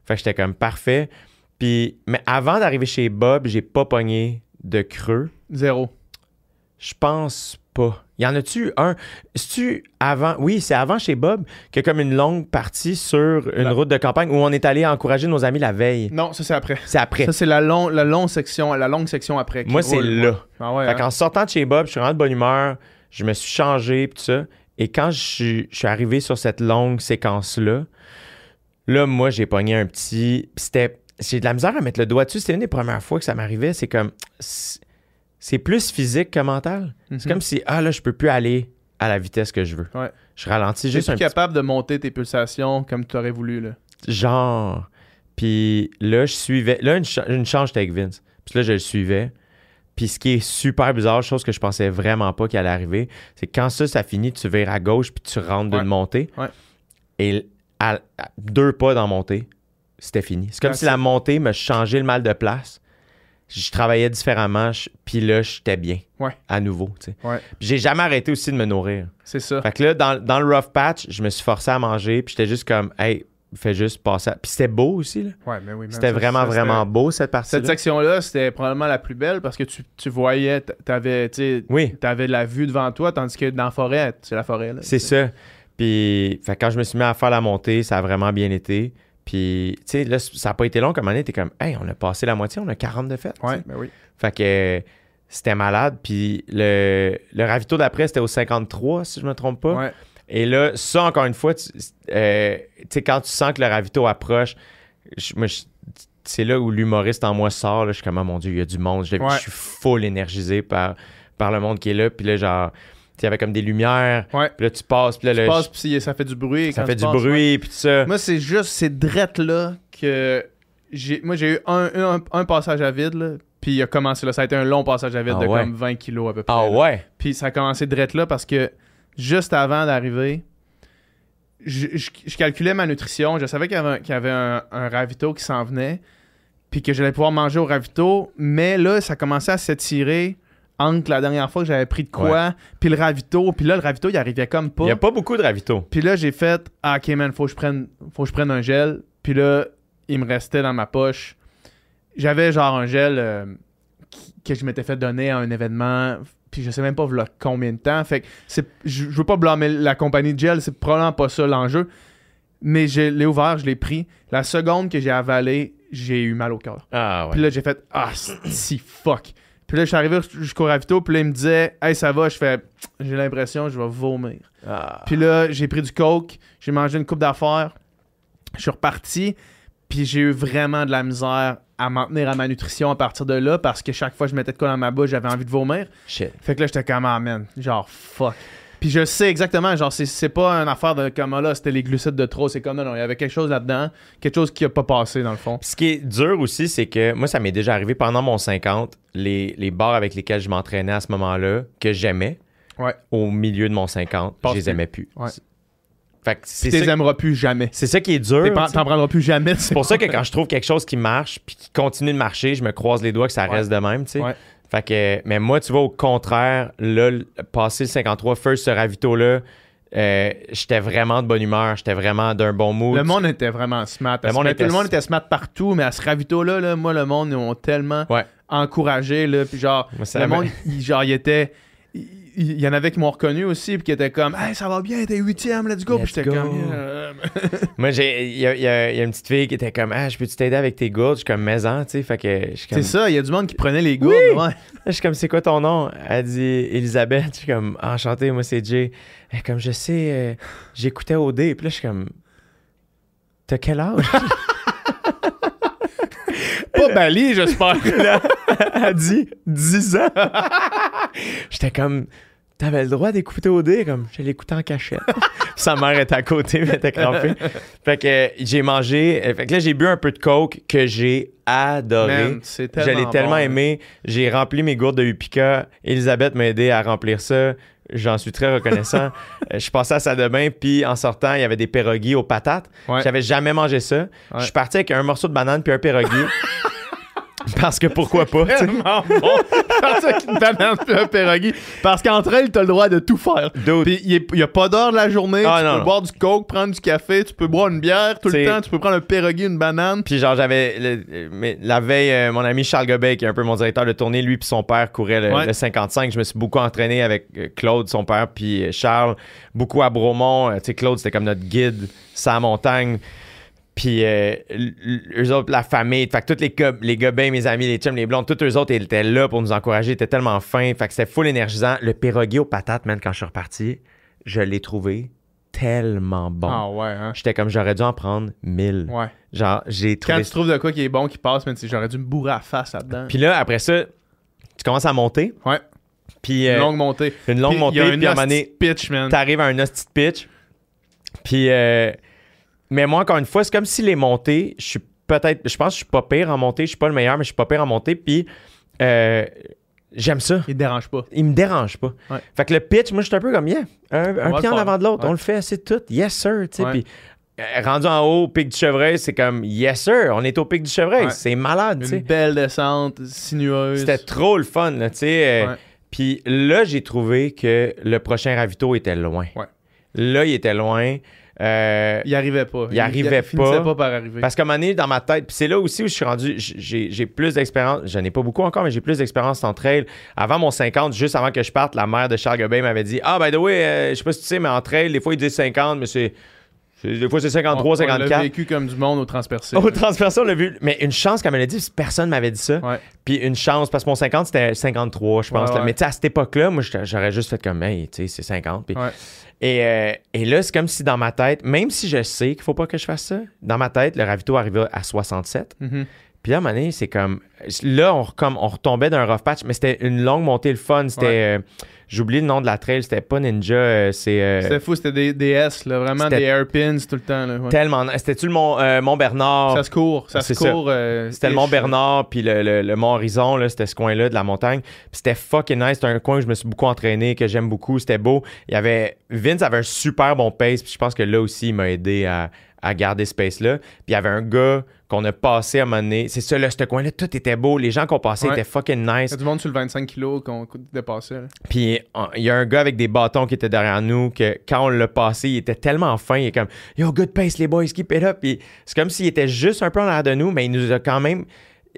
Fait que j'étais comme parfait. Puis, mais avant d'arriver chez Bob, j'ai pas pogné de creux? Zéro. Je pense pas. Y en a-tu un? C'est-tu avant? Oui, c'est avant chez Bob a comme une longue partie sur une La- route de campagne où on est allé encourager nos amis la veille? Non, ça, c'est après. C'est après. Ça, c'est la, long, la, longue section, la longue section après. Moi, c'est là. Ah ouais, Fait hein. qu'en sortant de chez Bob, je suis vraiment de bonne humeur. Je me suis changé pis tout ça. Et quand je suis, je suis arrivé sur cette longue séquence-là, là, moi, j'ai pogné un petit. C'était. J'ai de la misère à mettre le doigt dessus. C'était une des premières fois que ça m'arrivait. C'est comme. C'est plus physique que mental. C'est Mhm. comme si, ah là, je peux plus aller à la vitesse que je veux. Ouais. Je ralentis juste un petit capable de monter tes pulsations comme tu aurais voulu, là. genre. Puis là, je suivais. Là, une, cha- une j'étais avec Vince. Puis là, je le suivais. Puis ce qui est super bizarre, chose que je pensais vraiment pas qu'il allait arriver, c'est que quand ça, ça finit, tu vires à gauche puis tu rentres d'une montée. Ouais. Et à, à deux pas dans montée, c'était fini. C'est comme si la montée me changeait le mal de place. Je travaillais différemment, je- puis là, j'étais bien. Ouais. À nouveau, tu sais. Ouais. J'ai jamais arrêté aussi de me nourrir. C'est ça. Fait que là, dans, dans le rough patch, je me suis forcé à manger, puis j'étais juste comme, hey, fais juste passer. à- Puis c'était beau aussi, là. Ouais, mais oui, C'était vraiment, ça, vraiment beau, cette partie Cette section-là, c'était probablement la plus belle parce que tu, tu voyais, t'avais, tu Oui, t'avais de la vue devant toi, tandis que dans la forêt, c'est la forêt, là. c'est ça. Puis, fait quand je me suis mis à faire la montée, ça a vraiment bien été. Puis, tu sais, là, ça n'a pas été long comme année. T'es comme, hey, on a passé la moitié, on a 40 de fête. Ouais, ben oui. Fait que c'était malade. Puis, le, le ravito d'après, c'était au 53, si je me trompe pas. Ouais. Et là, ça, encore une fois, tu euh, sais, quand tu sens que le ravito approche, c'est là où l'humoriste en moi sort. Là, je suis comme, oh mon Dieu, il y a du monde. Je, Ouais. je suis full énergisé par, par le monde qui est là. Puis là, genre, il y avait comme des lumières. Ouais. Puis là, tu passes. Puis là, Tu le- passes, puis ça fait du bruit. ça fait du passes, ouais. bruit. Puis tout ça. Moi, c'est juste ces drettes-là que j'ai. Moi, j'ai eu un, un, un passage à vide, là. Puis il a commencé là. Ça a été un long passage à vide Ah de ouais? comme 20 kilos à peu près. Ah là. ouais? Puis ça a commencé drette là parce que juste avant d'arriver, je, je- je calculais ma nutrition. Je savais qu'il y avait, un, qu'il y avait un, un ravito qui s'en venait. Puis que j'allais pouvoir manger au ravito. Mais là, ça commençait à s'étirer la dernière fois que j'avais pris de quoi, puis le ravito. Puis là, le ravito, il arrivait comme pas. Il n'y a pas beaucoup de ravito. Puis là, j'ai fait Ah, ok, man, faut que je prenne, faut que je prenne un gel. Puis là, il me restait dans ma poche. J'avais genre un gel euh, que je m'étais fait donner à un événement. Puis je sais même pas combien de temps. Fait que c'est, je, je veux pas blâmer la compagnie de gel, c'est probablement pas ça l'enjeu. Mais je l'ai ouvert, je l'ai pris. La seconde que j'ai avalé, j'ai eu mal au cœur. Ah ouais. Puis là, j'ai fait Ah, si, fuck. Puis là, je suis arrivé jusqu'au ravito. Puis là, il me disait Hey, ça va. Je fais J'ai l'impression je vais vomir. Ah. Puis là, j'ai pris du coke, j'ai mangé une coupe d'affaires, je suis reparti, puis j'ai eu vraiment de la misère à m'en tenir à ma nutrition à partir de là parce que chaque fois que je mettais de quoi dans ma bouche, j'avais envie de vomir. Shit. Fait que là, j'étais comme, ah man, genre fuck. Puis je sais exactement, genre, c'est, c'est pas une affaire de comme ah, là, c'était les glucides de trop, c'est comme non, non, il y avait quelque chose là-dedans, quelque chose qui a pas passé dans le fond. Puis ce qui est dur aussi, c'est que moi, ça m'est déjà arrivé pendant mon 50, les, les bars avec lesquels je m'entraînais à ce moment-là, que j'aimais, Ouais. au milieu de mon 50, Passe je les plus. aimais plus. Ouais. Fait que c'est Tu les aimeras plus jamais. c'est ça qui est dur. T'en prendras plus jamais. C'est pour ça que quand je trouve quelque chose qui marche puis qui continue de marcher, je me croise les doigts que ça Ouais. reste de même, tu sais. Ouais. Fait que, mais moi, tu vois, au contraire, là, passer le 53, first ce ravito-là, euh, j'étais vraiment de bonne humeur, j'étais vraiment d'un bon mood. Le monde était vraiment smart. Le monde Tout était le monde était smart partout, mais à ce ravito-là, là, moi, le monde, ils m'ont tellement Ouais. encouragé. Là, puis genre, Moi, le monde, il, genre, il était. il- il y en avait qui m'ont reconnu aussi, puis qui étaient comme, hey, ça va bien, t'es huitième, let's go. Puis j'étais comme, Moi, j'ai, il y a, il y a- il y a une petite fille qui était comme, ah, je peux-tu t'aider avec tes gourdes? Je suis comme, maison, tu sais. Fait que je suis comme, c'est ça, il y a du monde qui prenait les gourdes. ouais. Je suis comme, c'est quoi ton nom? Elle dit Elisabeth. Je suis comme, enchanté, moi c'est Jay. Comme, je sais, euh, j'écoutais OD. Puis là, je suis comme, t'as quel âge? Pas Bali, j'espère. Elle dit 10 ans. J'étais comme, t'avais le droit d'écouter OD? Comme, je l'écoutais en cachette. Sa mère était à côté, mais elle était crampée. Fait que euh, j'ai mangé. euh, Fait que là, j'ai bu un peu de coke que j'ai adoré. Je tellement l'ai tellement bon. aimé. J'ai rempli mes gourdes de Upica. Elisabeth m'a aidé à remplir ça. J'en suis très reconnaissant. Euh, je suis passé à salle de bain, puis en sortant, il y avait des pierogies aux patates. Ouais. J'avais jamais mangé ça. Je suis parti avec un morceau de banane puis un pierogi. Parce que pourquoi pas? Tellement bon. Parti avec une banane puis un pierogi. Parce qu'entre elles, t'as le droit de tout faire. Dude, Puis il n'y a pas d'heure de la journée. Ah, tu non, peux non. boire du coke, prendre du café, tu peux boire une bière tout le temps. Tu peux prendre un pierogi, une banane. Puis genre, j'avais... le- la veille, euh, mon ami Charles Gobet, qui est un peu mon directeur de tournée, lui puis son père couraient le, Ouais. le 55. Je me suis beaucoup entraîné avec euh, Claude, son père, puis euh, Charles. Beaucoup à Bromont. Tu sais, Claude, c'était comme notre guide sa montagne. Puis euh, eux autres, la famille, fait que tous les, les Gobins, mes amis, les chums, les blondes, tous eux autres, ils étaient là pour nous encourager, ils étaient tellement fins. Fait que c'était full énergisant. Le pierogi aux patates, man, quand je suis reparti, je l'ai trouvé tellement bon. Ah ouais, hein. J'étais comme, j'aurais dû en prendre 1000. Ouais. Genre, j'ai Quand trouvé tu trouves de quoi qui est bon, qui passe, mais tu sais, j'aurais dû me bourrer à la face là-dedans. Puis là, après ça, tu commences à monter. Ouais. Puis Une euh, longue montée. une longue Puis, montée. Y a Puis à un moment donné, pitch, man. t'arrives à un hostie pitch. Puis, euh, mais moi, encore une fois, c'est comme si les montées, je suis peut-être, je pense que je suis pas pire en montée. Je suis pas le meilleur, mais je suis pas pire en montée. Puis, euh, j'aime ça. Il te dérange pas. Il me dérange pas. Ouais. Fait que le pitch, moi, je suis un peu comme, yeah, un, pied en avant de l'autre. Ouais. On le fait, c'est tout. Yes, sir. tu sais. Ouais. Puis, euh, rendu en haut, pic du chevreuil, c'est comme, yes, sir, on est au pic du chevreuil. Ouais. C'est malade, tu Une belle descente, sinueuse. C'était trop le fun, tu sais. euh. Puis là, j'ai trouvé que le prochain ravito était loin. Là, il était loin. Euh, Il arrivait pas. Il arrivait finissait pas. pas par arriver. parce qu'à un moment donné, dans ma tête, c'est là aussi où je suis rendu, j'ai j'ai plus d'expérience, j'en ai pas beaucoup encore, mais j'ai plus d'expérience en trail. Avant mon 50, juste avant que je parte, la mère de Charles Gobin m'avait dit Ah, by the way, euh, je sais pas si tu sais, mais en trail, des fois, ils disent 50, mais c'est. Des fois, c'est 53, on, on l'a 54. vécu comme du monde au transpercé. Au transperson, on l'a vu. Mais une chance qu'elle me l'a dit, personne m'avait dit ça. Ouais. Puis une chance, parce que mon 50, c'était 53, je pense. Ouais, là. ouais. Mais tu sais, à cette époque-là, moi, j'aurais juste fait comme, hey, tu sais, c'est 50. Puis- Ouais. Et, euh, et là, c'est comme si dans ma tête, même si je sais qu'il faut pas que je fasse ça, dans ma tête, le ravito arrivait à 67. Mhm. Puis à un moment donné, c'est comme. Là, on, comme, on retombait d'un rough patch, mais c'était une longue montée, le fun. C'était. Euh, J'oublie le nom de la trail, c'était pas Ninja, euh, c'est. euh, C'était fou, c'était des, des S, là, vraiment des hairpins tout le temps. Là, ouais. tellement. C'était-tu le Mont, euh, Mont Bernard? Ça se court, ça C'est se court. C'était le. Mont Bernard, puis le, le- le Mont Horizon, c'était ce coin-là de la montagne. Puis c'était fucking nice. C'était un coin où je me suis beaucoup entraîné, que j'aime beaucoup. C'était beau. Il y avait. Vince avait un super bon pace, puis je pense que là aussi, il m'a aidé à, à garder ce pace-là. Puis il y avait un gars qu'on a passé à un moment donné. C'est ça, là, ce coin-là, tout était beau. Les gens qu'on passait Ouais. étaient fucking Il nice. y a du monde sur le 25 kg qu'on dépassait. là. Puis il y a un gars avec des bâtons qui était derrière nous que quand on l'a passé, il était tellement fin, il est comme Yo, good pace les boys, keep it up. Puis c'est comme s'il était juste un peu en arrière de nous, mais il nous a quand même.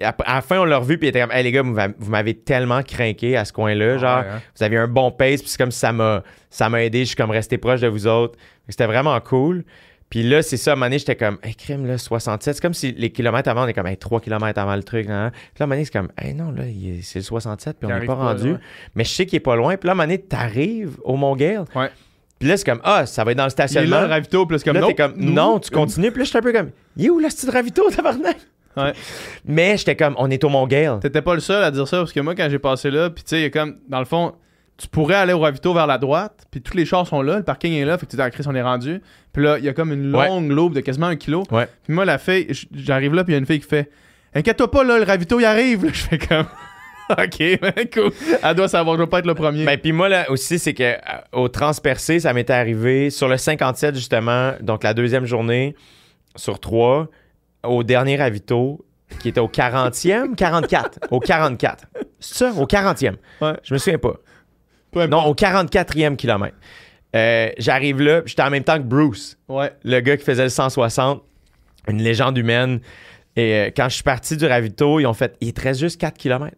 À la fin, on l'a revu, puis il était comme Hey les gars, vous m'a- vous m'avez tellement craqué à ce coin-là. Genre, Ouais, hein. vous aviez un bon pace, puis c'est comme ça m'a ça m'a aidé. Je suis comme resté proche de vous autres. C'était vraiment cool. Puis là, c'est ça, à un moment donné, j'étais comme, hey, crime, là, 67. C'est comme si les kilomètres avant, on est comme, hey, 3 kilomètres avant le truc. Hein. Puis là, à un moment donné, c'est comme, hey, non, là, c'est le 67, puis on n'est pas pas, rendu. Mais je sais qu'il est pas loin. Puis là, à un moment donné, t'arrives au Mont-Gale. Ouais. Puis là, c'est comme, ah, ça va être dans le Il est là, stationnement. le ravito, puis là, comme là, non. t'es comme, non, tu continues. Puis là, j'étais un peu comme, il est où le style ravito, tabarnak? Ouais. Mais j'étais comme, on est au Mont-Gale. T'étais pas le seul à dire ça, parce que moi, quand j'ai passé là, puis tu sais, il y a comme, dans le fond, tu pourrais aller au ravito vers la droite, puis tous les chars sont là, le parking est là, fait que tu dis, ah, Chris, on est rendu. Puis là, il y a comme une Ouais. longue loupe de quasiment un kilo. Ouais. Puis moi, la fille, j'arrive là, puis il y a une fille qui fait, inquiète-toi pas, là, le ravito, il arrive. Je fais comme, ok, ben, cool. Elle doit savoir, je vais pas être le premier. Ben, puis moi, là aussi, c'est que euh, au transpercé, ça m'était arrivé sur le 57, justement, donc la deuxième journée sur trois, au dernier ravito, qui était au 40e, 44. Au 44. C'est ça, au 40e. Ouais. Je me souviens pas. Non, au 44e kilomètre. Euh, J'arrive là, j'étais en même temps que Bruce, Ouais. le gars qui faisait le 160, une légende humaine. Et euh, quand je suis parti du ravito, ils ont fait, il te reste juste 4 km.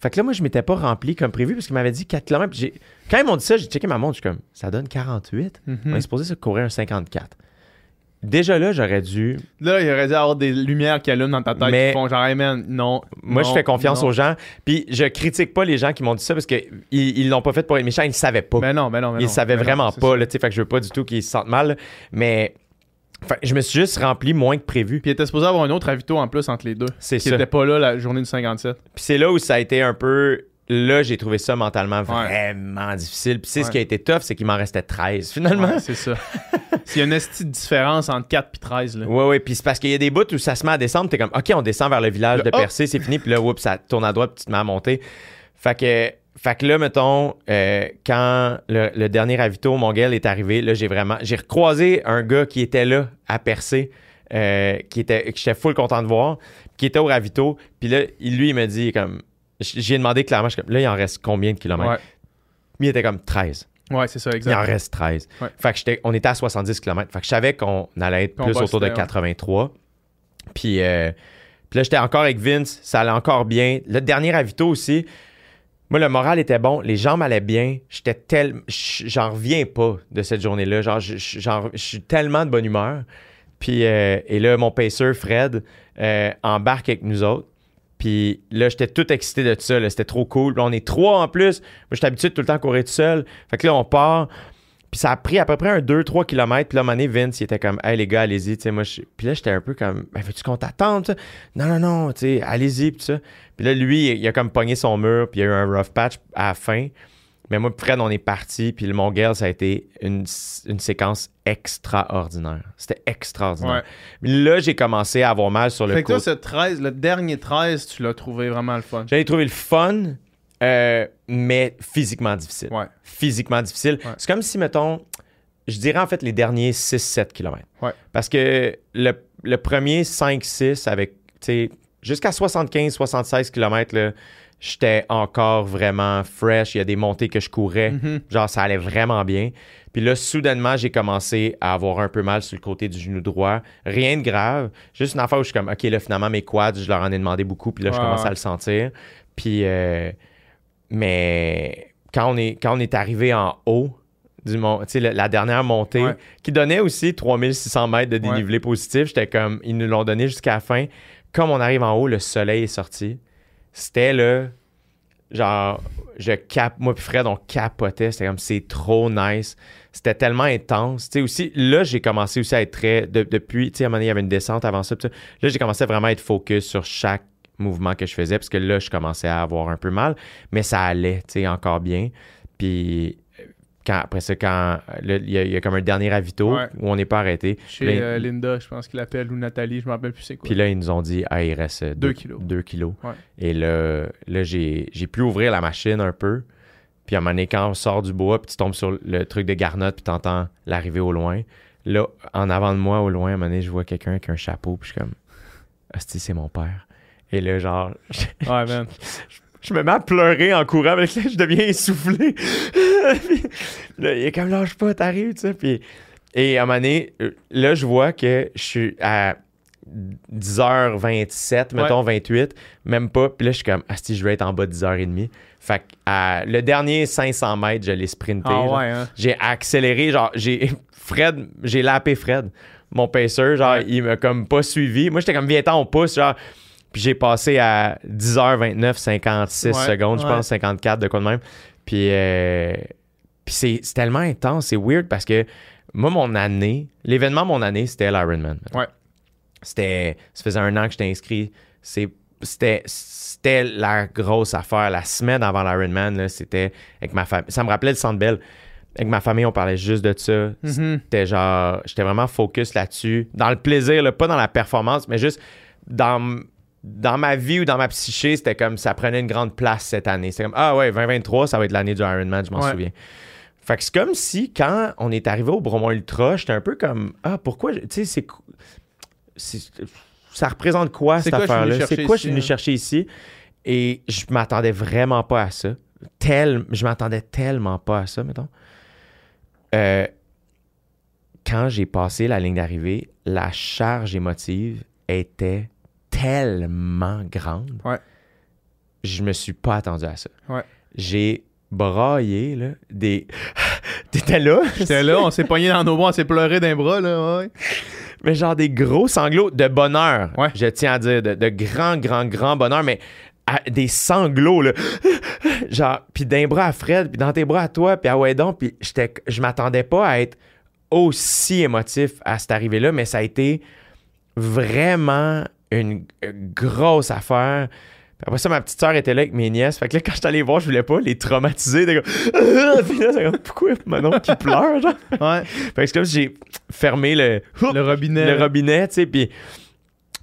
Fait que là, moi, je m'étais pas rempli comme prévu parce qu'il m'avait dit 4 km. Quand ils m'ont dit ça, j'ai checké ma montre. Je suis comme, ça donne 48. Mhm. On est supposé se courir un 54. Déjà là, j'aurais dû. Là, il aurait dû avoir des lumières qui allument dans ta tête Mais- qui font genre, hey man, non. Moi, je fais confiance non. aux gens. Puis je critique pas les gens qui m'ont dit ça parce qu'ils ils l'ont pas fait pour être méchants. Ils le savaient pas. Ben non, ben non, ben ils non. savaient vraiment pas. Là, fait que je veux pas du tout qu'ils se sentent mal. Mais je me suis juste rempli moins que prévu. Puis il était supposé avoir un autre avito en plus entre les deux. C'est Qui ça. était pas là la journée du 57. Puis c'est là où ça a été un peu. Là, j'ai trouvé ça mentalement Ouais. vraiment difficile. Puis c'est ce qui a été tough, c'est qu'il m'en restait 13 finalement. Ouais, c'est ça. A une esti de différence entre 4 et 13, là. Ouais, ouais, puis c'est parce qu'il y a des bouts où ça se met à descendre, t'es comme, OK, on descend vers le village Le de. Percé, c'est fini, puis là, oups, ça tourne à droite, puis tu te mets à monter. Fait que, fait que là, mettons, euh, quand le, le dernier ravito, mon gars, est arrivé, là, j'ai vraiment, j'ai recroisé un gars qui était là à Percé, euh, qui était, que j'étais full content de voir, qui était au ravito, puis là, il- lui, il me dit, comme, j'ai demandé clairement, je suis comme, là, il en reste combien de kilomètres? Ouais. Lui, il était comme 13. Ouais, c'est ça, Il en exact. reste 13. Ouais. Fait que on était à 70 km. Fait que je savais qu'on allait être plus autour de bossait, ouais. 83. Puis, euh, puis là, j'étais encore avec Vince. Ça allait encore bien. Le dernier ravito aussi. Moi, le moral était bon. Les jambes allaient bien. J'étais tel... J'en reviens pas de cette journée-là. Genre, je suis tellement de bonne humeur. Puis, euh, et là, mon pacer, Fred, euh, embarque avec nous autres. Puis là, j'étais tout excité de ça. C'était trop cool. Là, on est trois en plus. Moi, j'étais habitué tout le temps à courir tout seul. Fait que là, on part. Puis ça a pris à peu près un 2-3 km. Puis là, à un moment Vince, il était comme, hey les gars, allez-y. Moi, Puis là, j'étais un peu comme, ben, veux-tu qu'on t'attende? Non, non, non, allez-y. Puis ça. Puis là, lui, il a comme pogné son mur. Puis il y a eu un rough patch à la fin. Mais moi, Fred, on est parti. Puis le mon girl, ça a été une, une séquence extraordinaire. C'était extraordinaire. Ouais. Là, j'ai commencé à avoir mal sur le Fait que toi, côté. ce 13, le dernier 13, tu l'as trouvé vraiment le fun. J'avais trouvé le fun, euh, mais physiquement difficile. Ouais. Physiquement difficile. Ouais. C'est comme si, mettons, je dirais en fait les derniers 6-7 km. Parce que le, le premier 5-6 avec, tu sais, jusqu'à 75-76 km, là, j'étais encore vraiment fresh. Il y a des montées que je courais. Mhm. Genre, ça allait vraiment bien. Puis là, soudainement, j'ai commencé à avoir un peu mal sur le côté du genou droit. Rien de grave. Juste une affaire où je suis comme, OK, là, finalement, mes quads, je leur en ai demandé beaucoup. Puis là, je commence à le sentir. Puis, euh, mais quand on est, quand on est arrivé en haut, du mont, tu sais, la, la dernière montée, Ouais. qui donnait aussi 3600 mètres de dénivelé positif, j'étais comme, ils nous l'ont donné jusqu'à la fin. Comme on arrive en haut, le soleil est sorti. C'était là, genre, je cap, moi puis Fred, on capotait. C'était comme, c'est trop nice. C'était tellement intense. Tu sais, aussi, là, j'ai commencé aussi à être très, de- depuis, tu sais, à un moment donné, il y avait une descente avant ça. Là, j'ai commencé à vraiment être focus sur chaque mouvement que je faisais, parce que là, je commençais à avoir un peu mal, mais ça allait, tu sais, encore bien. Puis, quand, après ça, quand, là, il y, a- il y a comme un dernier ravito Ouais. où on n'est pas arrêté. Chez Là, euh, Linda, je pense qu'il l'appelle, ou Nathalie, je me rappelle plus c'est quoi. puis là, ils nous ont dit, ah, il reste euh, Deux deux kilos. deux kilos. Ouais. Et là, là j'ai, j'ai pu ouvrir la machine un peu. Puis à un moment donné, quand on sort du bois, puis tu tombes sur le truc de garnotte, puis tu entends l'arrivée au loin. Là, en avant de moi, au loin, à un moment donné, je vois quelqu'un avec un chapeau, puis je suis comme, Hostie, c'est mon père. Et là, genre, Ouais, man. je me mets à pleurer en courant, mais là, je deviens essoufflé. Puis là, il est comme, lâche pas, t'arrives, tu sais. Puis, et à un moment donné, euh, là, je vois que je suis à 10h27, mettons 28, même pas. Puis là, je suis comme, si je vais être en bas de 10h30. Fait que le dernier 500 mètres, je l'ai sprinté. Ah ouais, hein. J'ai accéléré, genre, j'ai Fred, j'ai lapé Fred, mon pacer, genre, Ouais. il m'a comme pas suivi. Moi, j'étais comme, viens on pousse, genre. Puis j'ai passé à 10h29, 56 Ouais, secondes, je ouais. pense, 54, de quoi de même. Puis, euh, puis c'est, c'est tellement intense, c'est weird parce que moi, mon année, l'événement de mon année, c'était l'Ironman. Ouais. C'était, ça faisait un an que j'étais inscrit. C'est, c'était, c'était la grosse affaire. La semaine avant l'Ironman, là, c'était avec ma famille. Ça me rappelait le Centre Bell. Avec ma famille, on parlait juste de ça. Mhm. C'était genre, j'étais vraiment focus là-dessus. Dans le plaisir, là, pas dans la performance, mais juste dans, dans ma vie ou dans ma psyché, c'était comme ça prenait une grande place cette année. C'était comme, ah ouais, 2023, ça va être l'année du Ironman, je m'en Ouais. souviens. Fait que c'est comme si quand on est arrivé au Bromont Ultra, j'étais un peu comme, ah, pourquoi, tu sais, c'est. Ça représente quoi cette affaire-là? C'est quoi je suis venu hein? chercher ici? Et je m'attendais vraiment pas à ça. Tel, je m'attendais tellement pas à ça, mettons. Euh, quand j'ai passé la ligne d'arrivée, la charge émotive était tellement grande. Ouais. je me suis pas attendu à ça. Ouais. J'ai braillé, là, des... T'étais là? J'étais là, on s'est pogné dans nos bras, on s'est pleuré d'un bras, là, ouais. Mais genre des gros sanglots de bonheur, Ouais. je tiens à dire, de, de grand, grand, grand bonheur, mais à- des sanglots, là. genre, puis d'un bras à Fred, puis dans tes bras à toi, puis à Wedon, puis j'étais, je m'attendais pas à être aussi émotif à cette arrivée-là, mais ça a été vraiment une euh, grosse affaire. Puis après ça, ma petite soeur était là avec mes nièces. Fait que là, quand je suis allé voir, je voulais pas les traumatiser. T'es comme... Puis là, c'est comme, pourquoi Manon qui pleure, genre? Ouais. Fait que c'est comme si j'ai fermé le, Le robinet. le robinet, tu sais, puis...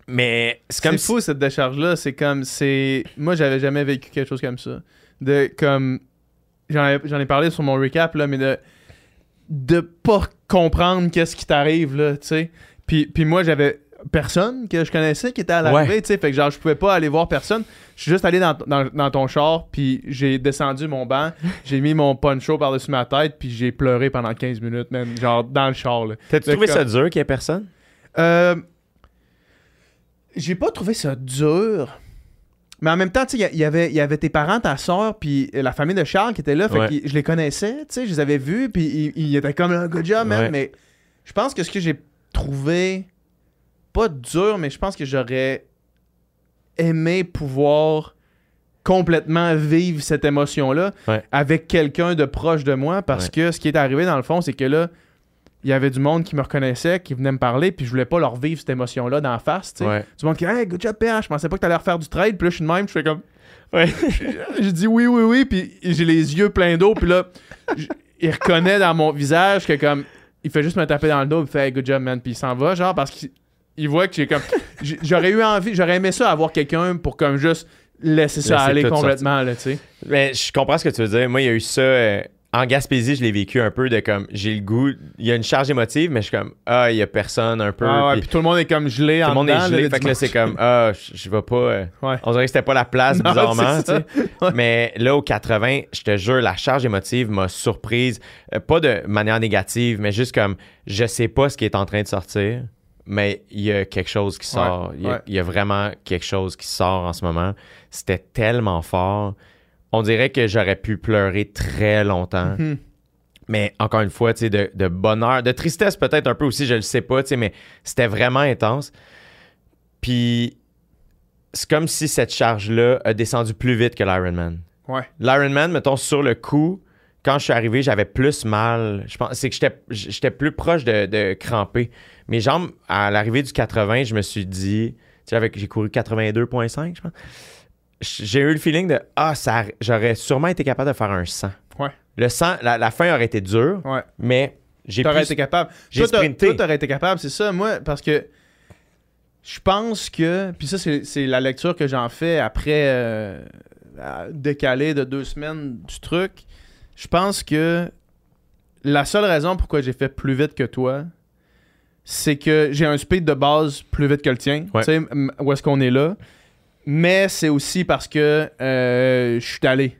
Mais c'est comme C'est fou cette décharge-là. C'est comme. c'est Moi, j'avais jamais vécu quelque chose comme ça. De comme. J'en ai, j'en ai parlé sur mon recap, là, mais de. De pas comprendre qu'est-ce qui t'arrive, là, tu sais. Puis, puis moi, j'avais personne que je connaissais qui était à l'arrivée, Ouais. tu sais. Fait que genre, je pouvais pas aller voir personne. Je suis juste allé dans, dans, dans ton char, puis j'ai descendu mon banc, j'ai mis mon poncho par-dessus ma tête, puis j'ai pleuré pendant 15 minutes, même, genre dans le char, là. T'as-tu Fait trouvé ça dur qu'il y ait personne? Euh, j'ai pas trouvé ça dur. Mais en même temps, tu sais, il y, avait- y avait tes parents, ta soeur, puis la famille de Charles qui était là. Fait Ouais. que je les connaissais, tu sais, je les avais vus, puis ils, ils étaient comme un good job, man. Ouais. Mais je pense que ce que j'ai trouvé, pas dur, mais je pense que j'aurais aimé pouvoir complètement vivre cette émotion-là Ouais. avec quelqu'un de proche de moi parce Ouais. que ce qui est arrivé dans le fond, c'est que là, il y avait du monde qui me reconnaissait, qui venait me parler, puis je voulais pas leur vivre cette émotion-là d'en face, tu sais. Ouais. Du monde qui Hey, good job, PH, je pensais pas que t'allais refaire du trade, puis là, je suis de même, je fais comme. Ouais. J'ai dit oui, oui, oui, puis j'ai les yeux pleins d'eau, puis là, il reconnaît dans mon visage que comme. Il fait juste me taper dans le dos, il fait hey, good job, man, puis il s'en va, genre, parce qu'il il voit que j'ai comme. J'aurais eu envie, j'aurais aimé ça avoir quelqu'un pour comme juste laisser ça aller tout complètement, là, tu sais. Mais je comprends ce que tu veux dire. Moi, il y a eu ça... euh, en Gaspésie, je l'ai vécu un peu de comme... J'ai le goût... Il y a une charge émotive, mais je suis comme... Ah, il y a personne un peu. Ah ouais, puis puis tout le monde est comme gelé tout en le monde dedans, est gelé. là, fait que là, c'est comme... Ah, je je vais pas... euh, Ouais. On dirait que c'était pas la place, Non, bizarrement. tu sais. Mais là, au 80, je te jure, la charge émotive m'a surprise. Euh, pas de manière négative, mais juste comme... Je sais pas ce qui est en train de sortir, mais il y a quelque chose qui sort. Il y, a- ouais. il y a vraiment quelque chose qui sort en ce moment. C'était tellement fort. On dirait que j'aurais pu pleurer très longtemps. Mhm. Mais encore une fois, tu sais, de, de bonheur, de tristesse peut-être un peu aussi, je le sais pas, mais c'était vraiment intense. Puis c'est comme si cette charge-là a descendu plus vite que l'Ironman. Ouais. L'Ironman, mettons, sur le coup, quand je suis arrivé, j'avais plus mal. Je pense, c'est que j'étais, plus proche de, de cramper. Mes jambes, à l'arrivée du 80, je me suis dit, tu sais, avec, j'ai couru 82,5, je pense. J'ai eu le feeling de, ah, ça, j'aurais sûrement été capable de faire un 100. Ouais. Le 100, la, la fin aurait été dure, Ouais. mais j'ai T'aurais plus... été capable. j'ai Toi, sprinté. T'aurais été capable, c'est ça. Moi, parce que je pense que. Puis ça, c'est la lecture que j'en fais après euh, décalé de deux semaines du truc. Je pense que la seule raison pourquoi j'ai fait plus vite que toi, c'est que j'ai un speed de base plus vite que le tien. Ouais. Tu sais, où est-ce qu'on est là. Mais c'est aussi parce que euh, je suis allé.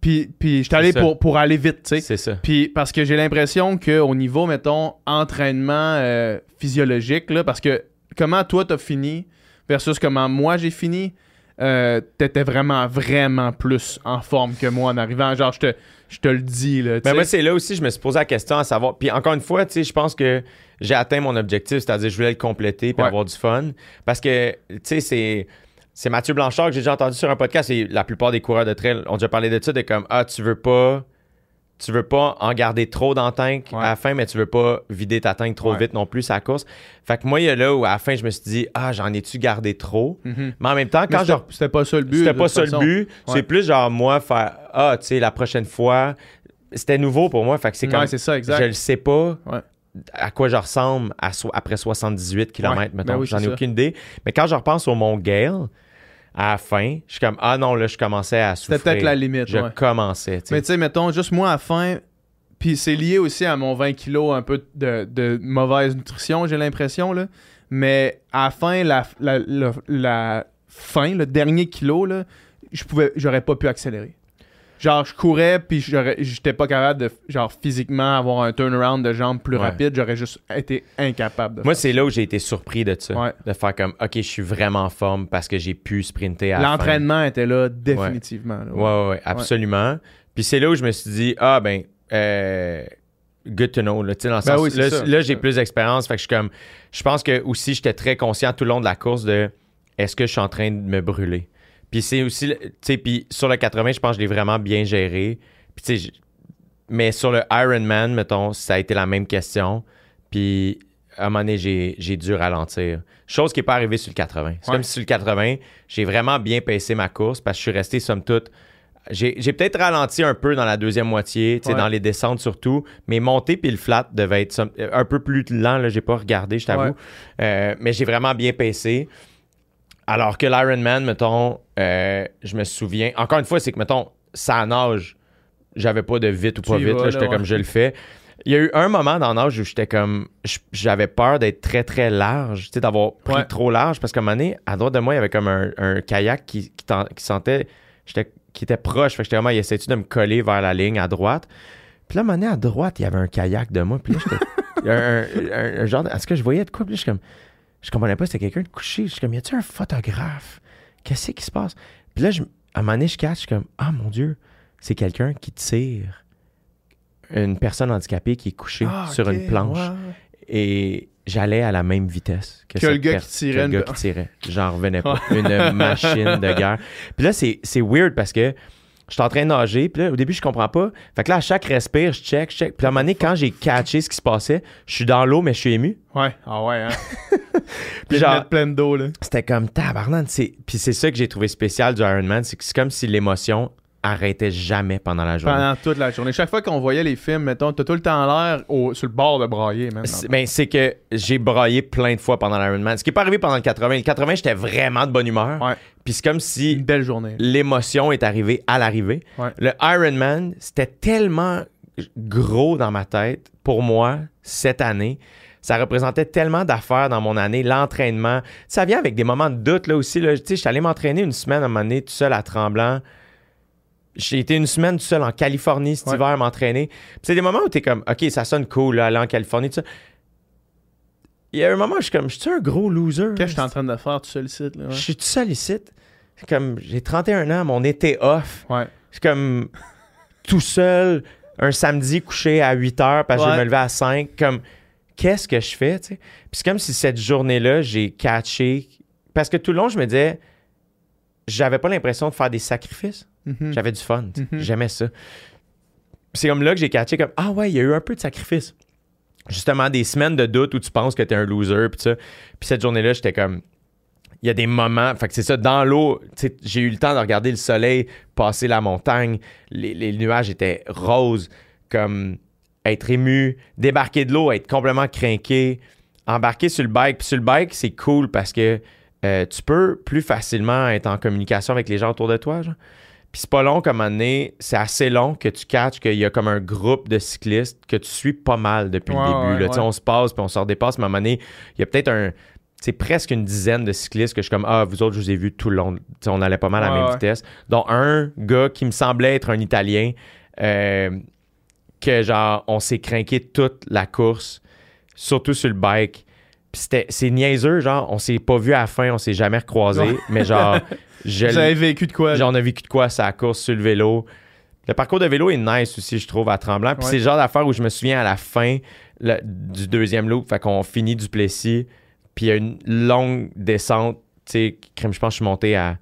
Puis, puis je suis allé pour, pour aller vite, tu sais. C'est ça. Puis parce que j'ai l'impression qu'au niveau, mettons, entraînement euh, physiologique, là, parce que comment toi t'as fini versus comment moi j'ai fini, euh, t'étais vraiment, vraiment plus en forme que moi en arrivant. Genre, je te, je te le dis, là. Ben moi, c'est là aussi, je me suis posé la question à savoir. Puis encore une fois, tu sais, je pense que j'ai atteint mon objectif, c'est-à-dire je voulais le compléter puis Ouais. avoir du fun. Parce que, tu sais, c'est. C'est Mathieu Blanchard que j'ai déjà entendu sur un podcast et la plupart des coureurs de trail ont déjà parlé de ça, de comme Ah, tu veux pas. Tu veux pas en garder trop dans le tank Ouais. à la fin, mais tu veux pas vider ta tank trop Ouais. vite non plus à la course. Fait que moi, il y a là où à la fin, je me suis dit, ah, j'en ai-tu gardé trop? Mhm. Mais en même temps, quand je c'était- pas ça le but. c'était pas ça le but. Ouais. C'est plus genre moi faire Ah, tu sais, la prochaine fois. C'était nouveau pour moi. Fait que c'est ça, exact. je le sais pas à quoi je ressemble à so- après 78 km, mettons. ben oui, J'en ai ça. aucune idée. Mais quand je repense au Mont Gale, à la fin, je suis comme Ah non, là, je commençais à souffrir. C'était peut-être la limite. Je ouais. commençais. Mais tu sais, mettons, juste moi à la fin, puis c'est lié aussi à mon 20 kilos un peu de, de mauvaise nutrition, j'ai l'impression, là. Mais à la fin, la, la, la- la fin, le dernier kilo, là, je pouvais, j'aurais pas pu accélérer. Genre je courais puis j'étais pas capable de genre physiquement avoir un turnaround de jambes plus Ouais. rapide, j'aurais juste été incapable de Moi, c'est là où j'ai été surpris de ça. Ouais. De faire comme, OK, je suis vraiment en forme parce que j'ai pu sprinter à. L'entraînement était là définitivement. là, Ouais, ouais, ouais, absolument. Puis c'est là où je me suis dit, ah ben, euh, good to know. Là, dans le Ben sens- oui, là, là, j'ai plus d'expérience. Fait que je suis comme, je pense que aussi, j'étais très conscient tout le long de la course de est-ce que je suis en train de me brûler? Puis c'est aussi, tu sais, puis sur le 80, je pense que je l'ai vraiment bien géré. Puis tu sais, mais sur le Ironman, mettons, ça a été la même question. Puis à un moment donné, j'ai, dû ralentir. Chose qui n'est pas arrivée sur le 80. C'est Ouais. comme si sur le 80, j'ai vraiment bien pacé ma course parce que je suis resté, somme toute, j'ai, peut-être ralenti un peu dans la deuxième moitié, tu sais, Ouais. dans les descentes surtout, mais monter puis le flat devait être somme- un peu plus lent. Là, j'ai pas regardé, je t'avoue. Ouais. Euh, mais j'ai vraiment bien pacé. Alors que l'Ironman, mettons, euh, je me souviens. Encore une fois, c'est que, mettons, ça nage. J'avais pas de vite ou pas vite. là, J'étais ouais. comme je le fais. Il y a eu un moment dans l'âge où j'étais comme. J'avais peur d'être très, très large, tu sais, d'avoir pris Ouais. trop large. Parce qu'à un moment donné, à droite de moi, il y avait comme un, un kayak qui, qui, ten- qui sentait. j'étais- qui était proche. Fait que j'étais vraiment, il essayait-tu de me coller vers la ligne à droite? Puis là, à un moment donné, à droite, il y avait un kayak de moi. Puis là, j'étais. il y a un, un- un genre. de- Est-ce que je voyais de quoi? Puis là, je suis comme. Je comprenais pas, c'était quelqu'un de couché. Je suis comme, y a-tu un photographe? Qu'est-ce qui se passe? Puis là, je, à un moment donné, je cache, je suis comme, ah mon Dieu, c'est quelqu'un qui tire une personne handicapée qui est couchée Ah, sur une planche. Et j'allais à la même vitesse que, Que le gars qui tirait que le une- gars qui tirait. J'en revenais pas. une machine de guerre. Puis là, c'est c'est weird parce que je suis en train de nager. Puis là, au début, je comprends pas. Fait que là, à chaque respire, je check, je check. Puis à un moment donné, quand j'ai catché ce qui se passait, je suis dans l'eau, mais je suis ému. Ouais, ah ouais, hein. Puis genre- pleine d'eau là. C'était comme tabarnak. Puis c'est ça que j'ai trouvé spécial du Ironman. C'est que c'est comme si l'émotion arrêtait jamais pendant la journée. Pendant toute la journée. Chaque fois qu'on voyait les films, mettons, t'as tout le temps l'air sur le bord de brailler, man. C'est- Ben, c'est que j'ai braillé plein de fois pendant l'Ironman. Ce qui n'est pas arrivé pendant le 80. Le 80, j'étais vraiment de bonne humeur. Ouais. Puis c'est comme si Une belle journée. l'émotion est arrivée à l'arrivée. Ouais. Le Ironman, c'était tellement gros dans ma tête pour moi cette année. Ça représentait tellement d'affaires dans mon année, l'entraînement. Ça vient avec des moments de doute là aussi. Là. Tu sais, je suis allé m'entraîner une semaine à un moment donné, tout seul à Tremblant. J'ai été une semaine tout seul en Californie cet Ouais. hiver m'entraîner. C'est des moments où tu es comme, OK, ça sonne cool, là, aller en Californie, tout ça. Il y a un moment où je suis comme, je suis un gros loser. Qu'est-ce que je suis en train de faire seul ici, là? Je suis tout seul ici. C'est comme, j'ai 31 ans, mon été off. Ouais. C'est comme tout seul, un samedi couché à 8 heures parce que je vais me lever à 5. Comme, qu'est-ce que je fais, tu sais? Puis c'est comme si cette journée-là, j'ai catché. Parce que tout le long, je me disais, j'avais pas l'impression de faire des sacrifices. Mhm. J'avais du fun. Mhm. J'aimais ça. C'est comme là que j'ai catché comme Ah ouais, il y a eu un peu de sacrifice. Justement, des semaines de doute où tu penses que t'es un loser. Puis ça. Puis cette journée-là, j'étais comme. Il y a des moments. Fait que c'est ça, dans l'eau, j'ai eu le temps de regarder le soleil passer la montagne. Les, les nuages étaient roses. Comme être ému, débarquer de l'eau, être complètement craqué, embarquer sur le bike. Puis sur le bike, c'est cool parce que euh, tu peux plus facilement être en communication avec les gens autour de toi. Genre. Puis c'est pas long comme année, c'est assez long que tu catches qu'il y a comme un groupe de cyclistes que tu suis pas mal depuis Ouais, le début. ouais, là. Tu sais, ouais. On se passe puis on se redépasse, mais à un moment donné, il y a peut-être un. C'est presque une dizaine de cyclistes que je suis comme Ah, vous autres, je vous ai vu tout le long. On allait pas mal à la même vitesse. Dont un gars qui me semblait être un Italien, euh, que genre, on s'est craqué toute la course, surtout sur le bike. C'était- c'est niaiseux, genre, on s'est pas vu à la fin, on s'est jamais recroisé, Ouais. mais genre, je Vous avez vécu de quoi? Genre, on a vécu de quoi ça course sur le vélo. Le parcours de vélo est nice aussi, je trouve, à Tremblant. Puis Ouais. c'est le genre d'affaire où je me souviens à la fin le- du deuxième loop, fait qu'on finit du Plessis, puis il y a une longue descente. Tu sais, crème, je pense que je suis monté à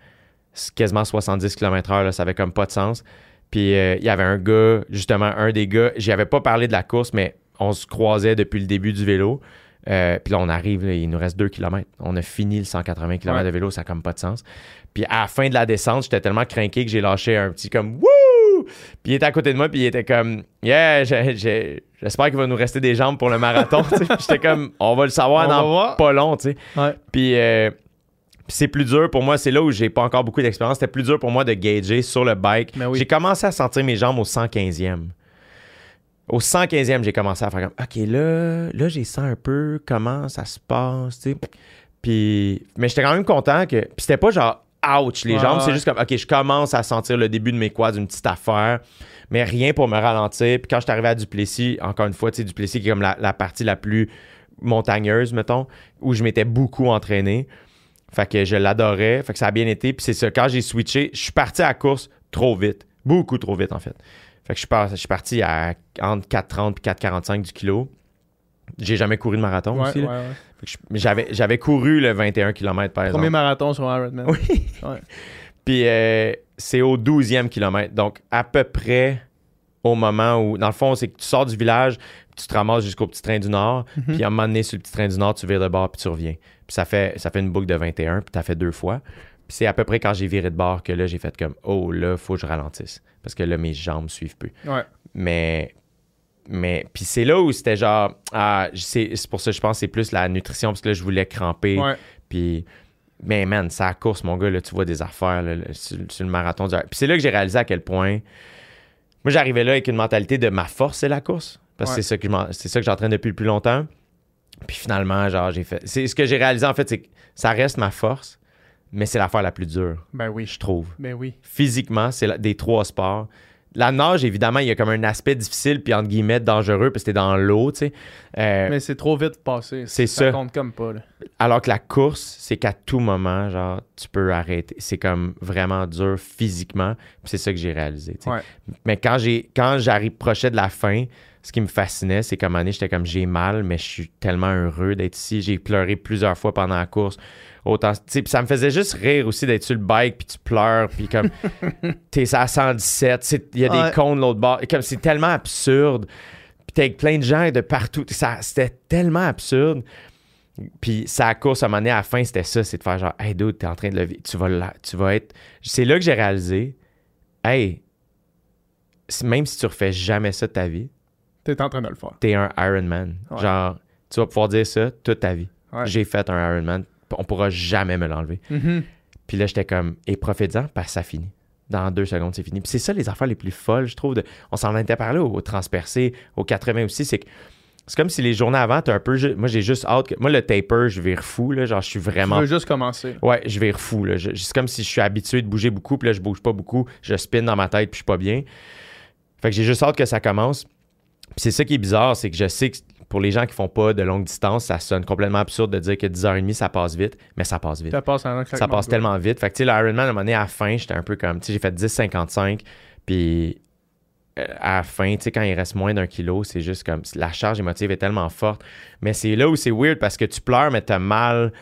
quasiment 70 km/h, ça avait comme pas de sens. Puis euh, il y avait un gars, justement, un des gars, j'y avais pas parlé de la course, mais on se croisait depuis le début du vélo. Euh, puis là, on arrive, là, il nous reste 2 km. On a fini le 180 km Ouais. de vélo, ça n'a comme pas de sens. Puis à la fin de la descente, j'étais tellement craqué que j'ai lâché un petit comme Wouh! Puis il était à côté de moi, puis il était comme Yeah, j'espère qu'il va nous rester des jambes pour le marathon. j'étais comme On va le savoir On dans pas long, tu sais. Ouais. Puis euh, puis c'est plus dur pour moi, c'est là où j'ai pas encore beaucoup d'expérience. C'était plus dur pour moi de gager sur le bike. Oui. J'ai commencé à sentir mes jambes au 115e. Au 115e, j'ai commencé à faire comme OK, là, là j'ai sens un peu comment ça se passe, tu sais. Puis mais j'étais quand même content que puis c'était pas genre ouch les jambes. C'est juste comme, OK, je commence à sentir le début de mes quads, une petite affaire, mais rien pour me ralentir. Puis quand je suis arrivé à Duplessis, encore une fois, tu sais, Duplessis qui est comme la, la partie la plus montagneuse, mettons, où je m'étais beaucoup entraîné. Fait que je l'adorais. Fait que ça a bien été. Puis c'est ça, quand j'ai switché, je suis parti à la course trop vite. Beaucoup trop vite, en fait. Fait que je suis, par- je suis parti à entre 4,30 et 4,45 du kilo. J'ai jamais couru de marathon Ouais, aussi. ouais, ouais. J'avais, j'avais couru le 21 km par exemple. Premier marathon sur Ironman. Oui. Puis euh, c'est au 12e kilomètre. Donc, à peu près au moment où, dans le fond, c'est que tu sors du village, tu te ramasses jusqu'au petit train du Nord, Mhm. puis à un moment donné, sur le petit train du Nord, tu vires de bord, puis tu reviens. Puis ça fait, ça fait une boucle de 21, puis tu as fait deux fois. Puis c'est à peu près quand j'ai viré de bord que là, j'ai fait comme, oh là, faut que je ralentisse. Parce que là, mes jambes suivent plus. Ouais. Mais. Mais puis c'est là où c'était genre ah c'est pour ça que je pense que c'est plus la nutrition parce que là je voulais cramper Ouais. puis, mais man, c'est la course, mon gars, là, tu vois des affaires là, sur, sur le marathon. du- Puis c'est là que j'ai réalisé à quel point. Moi, j'arrivais là avec une mentalité de ma force, c'est la course. Parce que c'est ça que c'est ça que j'entraîne depuis le plus longtemps. Puis finalement, genre, j'ai fait. C'est ce que j'ai réalisé, en fait, c'est que ça reste ma force, mais c'est l'affaire la plus dure, Ben oui. je trouve. Ben oui. Physiquement, c'est la- des trois sports. La nage, évidemment, il y a comme un aspect difficile, puis entre guillemets, dangereux, parce que t'es dans l'eau, tu sais. Euh, Mais c'est trop vite passé. c'est ça. ça. compte comme pas. Là. Alors que la course, c'est qu'à tout moment, genre, tu peux arrêter. C'est comme vraiment dur physiquement. Puis c'est ça que j'ai réalisé. tu sais. Ouais. Mais quand j'ai quand j'arrive proche de la fin, ce qui me fascinait, c'est qu'à un moment donné, j'étais comme j'ai mal, mais je suis tellement heureux d'être ici. J'ai pleuré plusieurs fois pendant la course. Autant, puis ça me faisait juste rire aussi d'être sur le bike, puis tu pleures, puis comme t'es à 117, tu sais, il y a Ouais. des cons de l'autre bord. Et comme c'est tellement absurde. Puis t'es avec plein de gens de partout. C'était tellement absurde. Puis sa course à un moment donné, à la fin, c'était ça, c'est de faire genre, hey dude, t'es en train de lever, tu vas là, tu vas être. C'est là que j'ai réalisé, hey, même si tu refais jamais ça de ta vie, T'es en train de le faire. t'es un Ironman. Ouais. Genre, tu vas pouvoir dire ça toute ta vie. Ouais. J'ai fait un Ironman, on pourra jamais me l'enlever. Mhm. Puis là, j'étais comme, et parce que ça finit. Dans deux secondes, c'est fini. Puis c'est ça les affaires les plus folles, je trouve. de- on s'en était parlé au, au transpercé, au 80 aussi, c'est que c'est comme si les journées avant, t'as un peu. Moi, j'ai juste hâte. que- Moi, le taper, je vire fou, là. Genre, je suis Tu vraiment. veux juste commencer. Ouais, je vire fou, là. Je- C'est comme si je suis habitué de bouger beaucoup, puis là, je bouge pas beaucoup. Je spin dans ma tête, puis je suis pas bien. Fait que j'ai juste hâte que ça commence. Puis c'est ça qui est bizarre, c'est que je sais que pour les gens qui font pas de longue distance, ça sonne complètement absurde de dire que 10h30, ça passe vite, mais ça passe vite Ça passe un ça passe tellement vite. Fait que, tu sais, l'Ironman, à un moment donné, à la fin, j'étais un peu comme, tu sais, j'ai fait 10,55, puis euh, à la fin, tu sais, quand il reste moins d'un kilo, c'est juste comme, la charge émotive est tellement forte. Mais c'est là où c'est weird parce que tu pleures, mais t'as mal.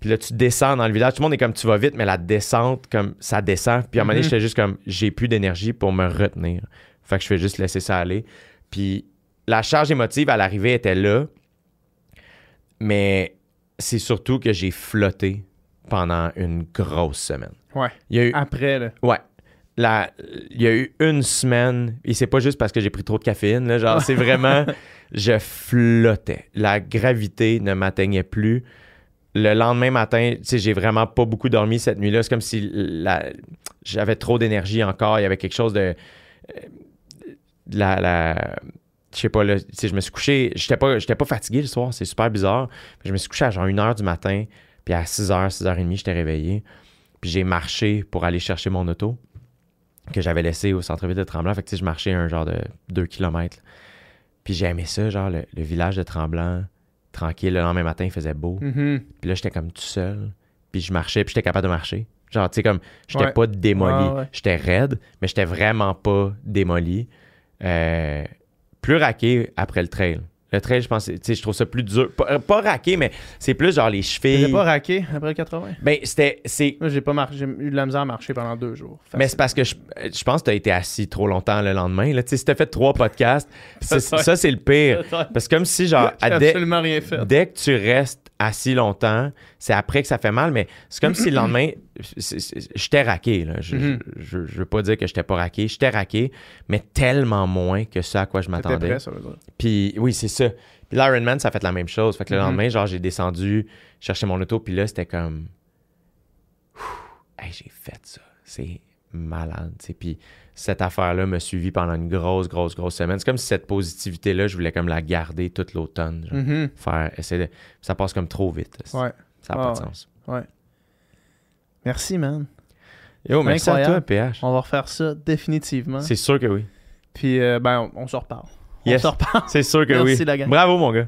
Puis là, tu descends dans le village. Tout le monde est comme, tu vas vite, mais la descente, comme, ça descend. Puis à un moment donné, Mhm. j'étais juste comme, j'ai plus d'énergie pour me retenir. Fait que je fais juste laisser ça aller. Puis la charge émotive à l'arrivée était là, mais c'est surtout que j'ai flotté pendant une grosse semaine. Ouais. Il y a eu, Après, là. ouais, la- il y a eu une semaine, et c'est pas juste parce que j'ai pris trop de caféine, là, genre, c'est vraiment, je flottais. La gravité ne m'atteignait plus. Le lendemain matin, tu sais, j'ai vraiment pas beaucoup dormi cette nuit-là. C'est comme si la- j'avais trop d'énergie encore. Il y avait quelque chose de. euh, la. la je sais pas, là, je me suis couché. J'étais pas, j'étais pas fatigué le soir, c'est super bizarre. Je me suis couché à genre 1h du matin, puis à 6h, 6h30, j'étais réveillé. Puis j'ai marché pour aller chercher mon auto que j'avais laissé au centre-ville de Tremblant. Fait que tu sais, je marchais un genre de 2 km. Puis j'ai aimé ça, genre le, le village de Tremblant, tranquille. Le lendemain matin, il faisait beau. Mhm. Puis là, j'étais comme tout seul. Puis je marchais, puis j'étais capable de marcher. Genre, tu sais, comme, j'étais Ouais. pas démoli. Ouais, ouais. J'étais raide, mais j'étais vraiment pas démoli. Euh, plus raqué après le trail. Le trail, je pense, tu sais, je trouve ça plus dur. Pas, pas raqué, mais c'est plus genre les chevilles. T'étais pas raqué après le 80? Ben, c'était, Moi, j'ai pas marché. J'ai eu de la misère à marcher pendant deux jours. mais c'est parce que je, je pense que t'as été assis trop longtemps le lendemain. Là. Tu sais, si t'as fait trois podcasts, ça, c'est le pire. J'ai Parce que comme si, genre, à dès- absolument rien fait. dès que tu restes assis longtemps, c'est après que ça fait mal, mais c'est comme si le lendemain, j'étais raqué. Là. Je, je, je veux pas dire que j'étais pas raqué. J'étais raqué, mais tellement moins que ce à quoi je m'attendais. Puis oui, c'est ça. Puis l'Ironman, ça a fait la même chose. Fait que le Mhm. lendemain, genre, j'ai descendu, cherché mon auto, puis là, c'était comme. Hey, j'ai fait ça. C'est malade. tu sais. Puis cette affaire-là m'a suivi pendant une grosse, grosse, grosse semaine. C'est comme si cette positivité-là, je voulais comme la garder toute l'automne. Mhm. Faire, essayer de... Ça passe comme trop vite. Ouais. Ça n'a pas Ah de ouais. sens. Merci, man. Yo, merci à toi. PH. On va refaire ça définitivement. C'est sûr que oui. Puis, euh, ben, on, on se reparle. Yes. On se reparle. C'est sûr que Merci, oui. la gang. Bravo, mon gars.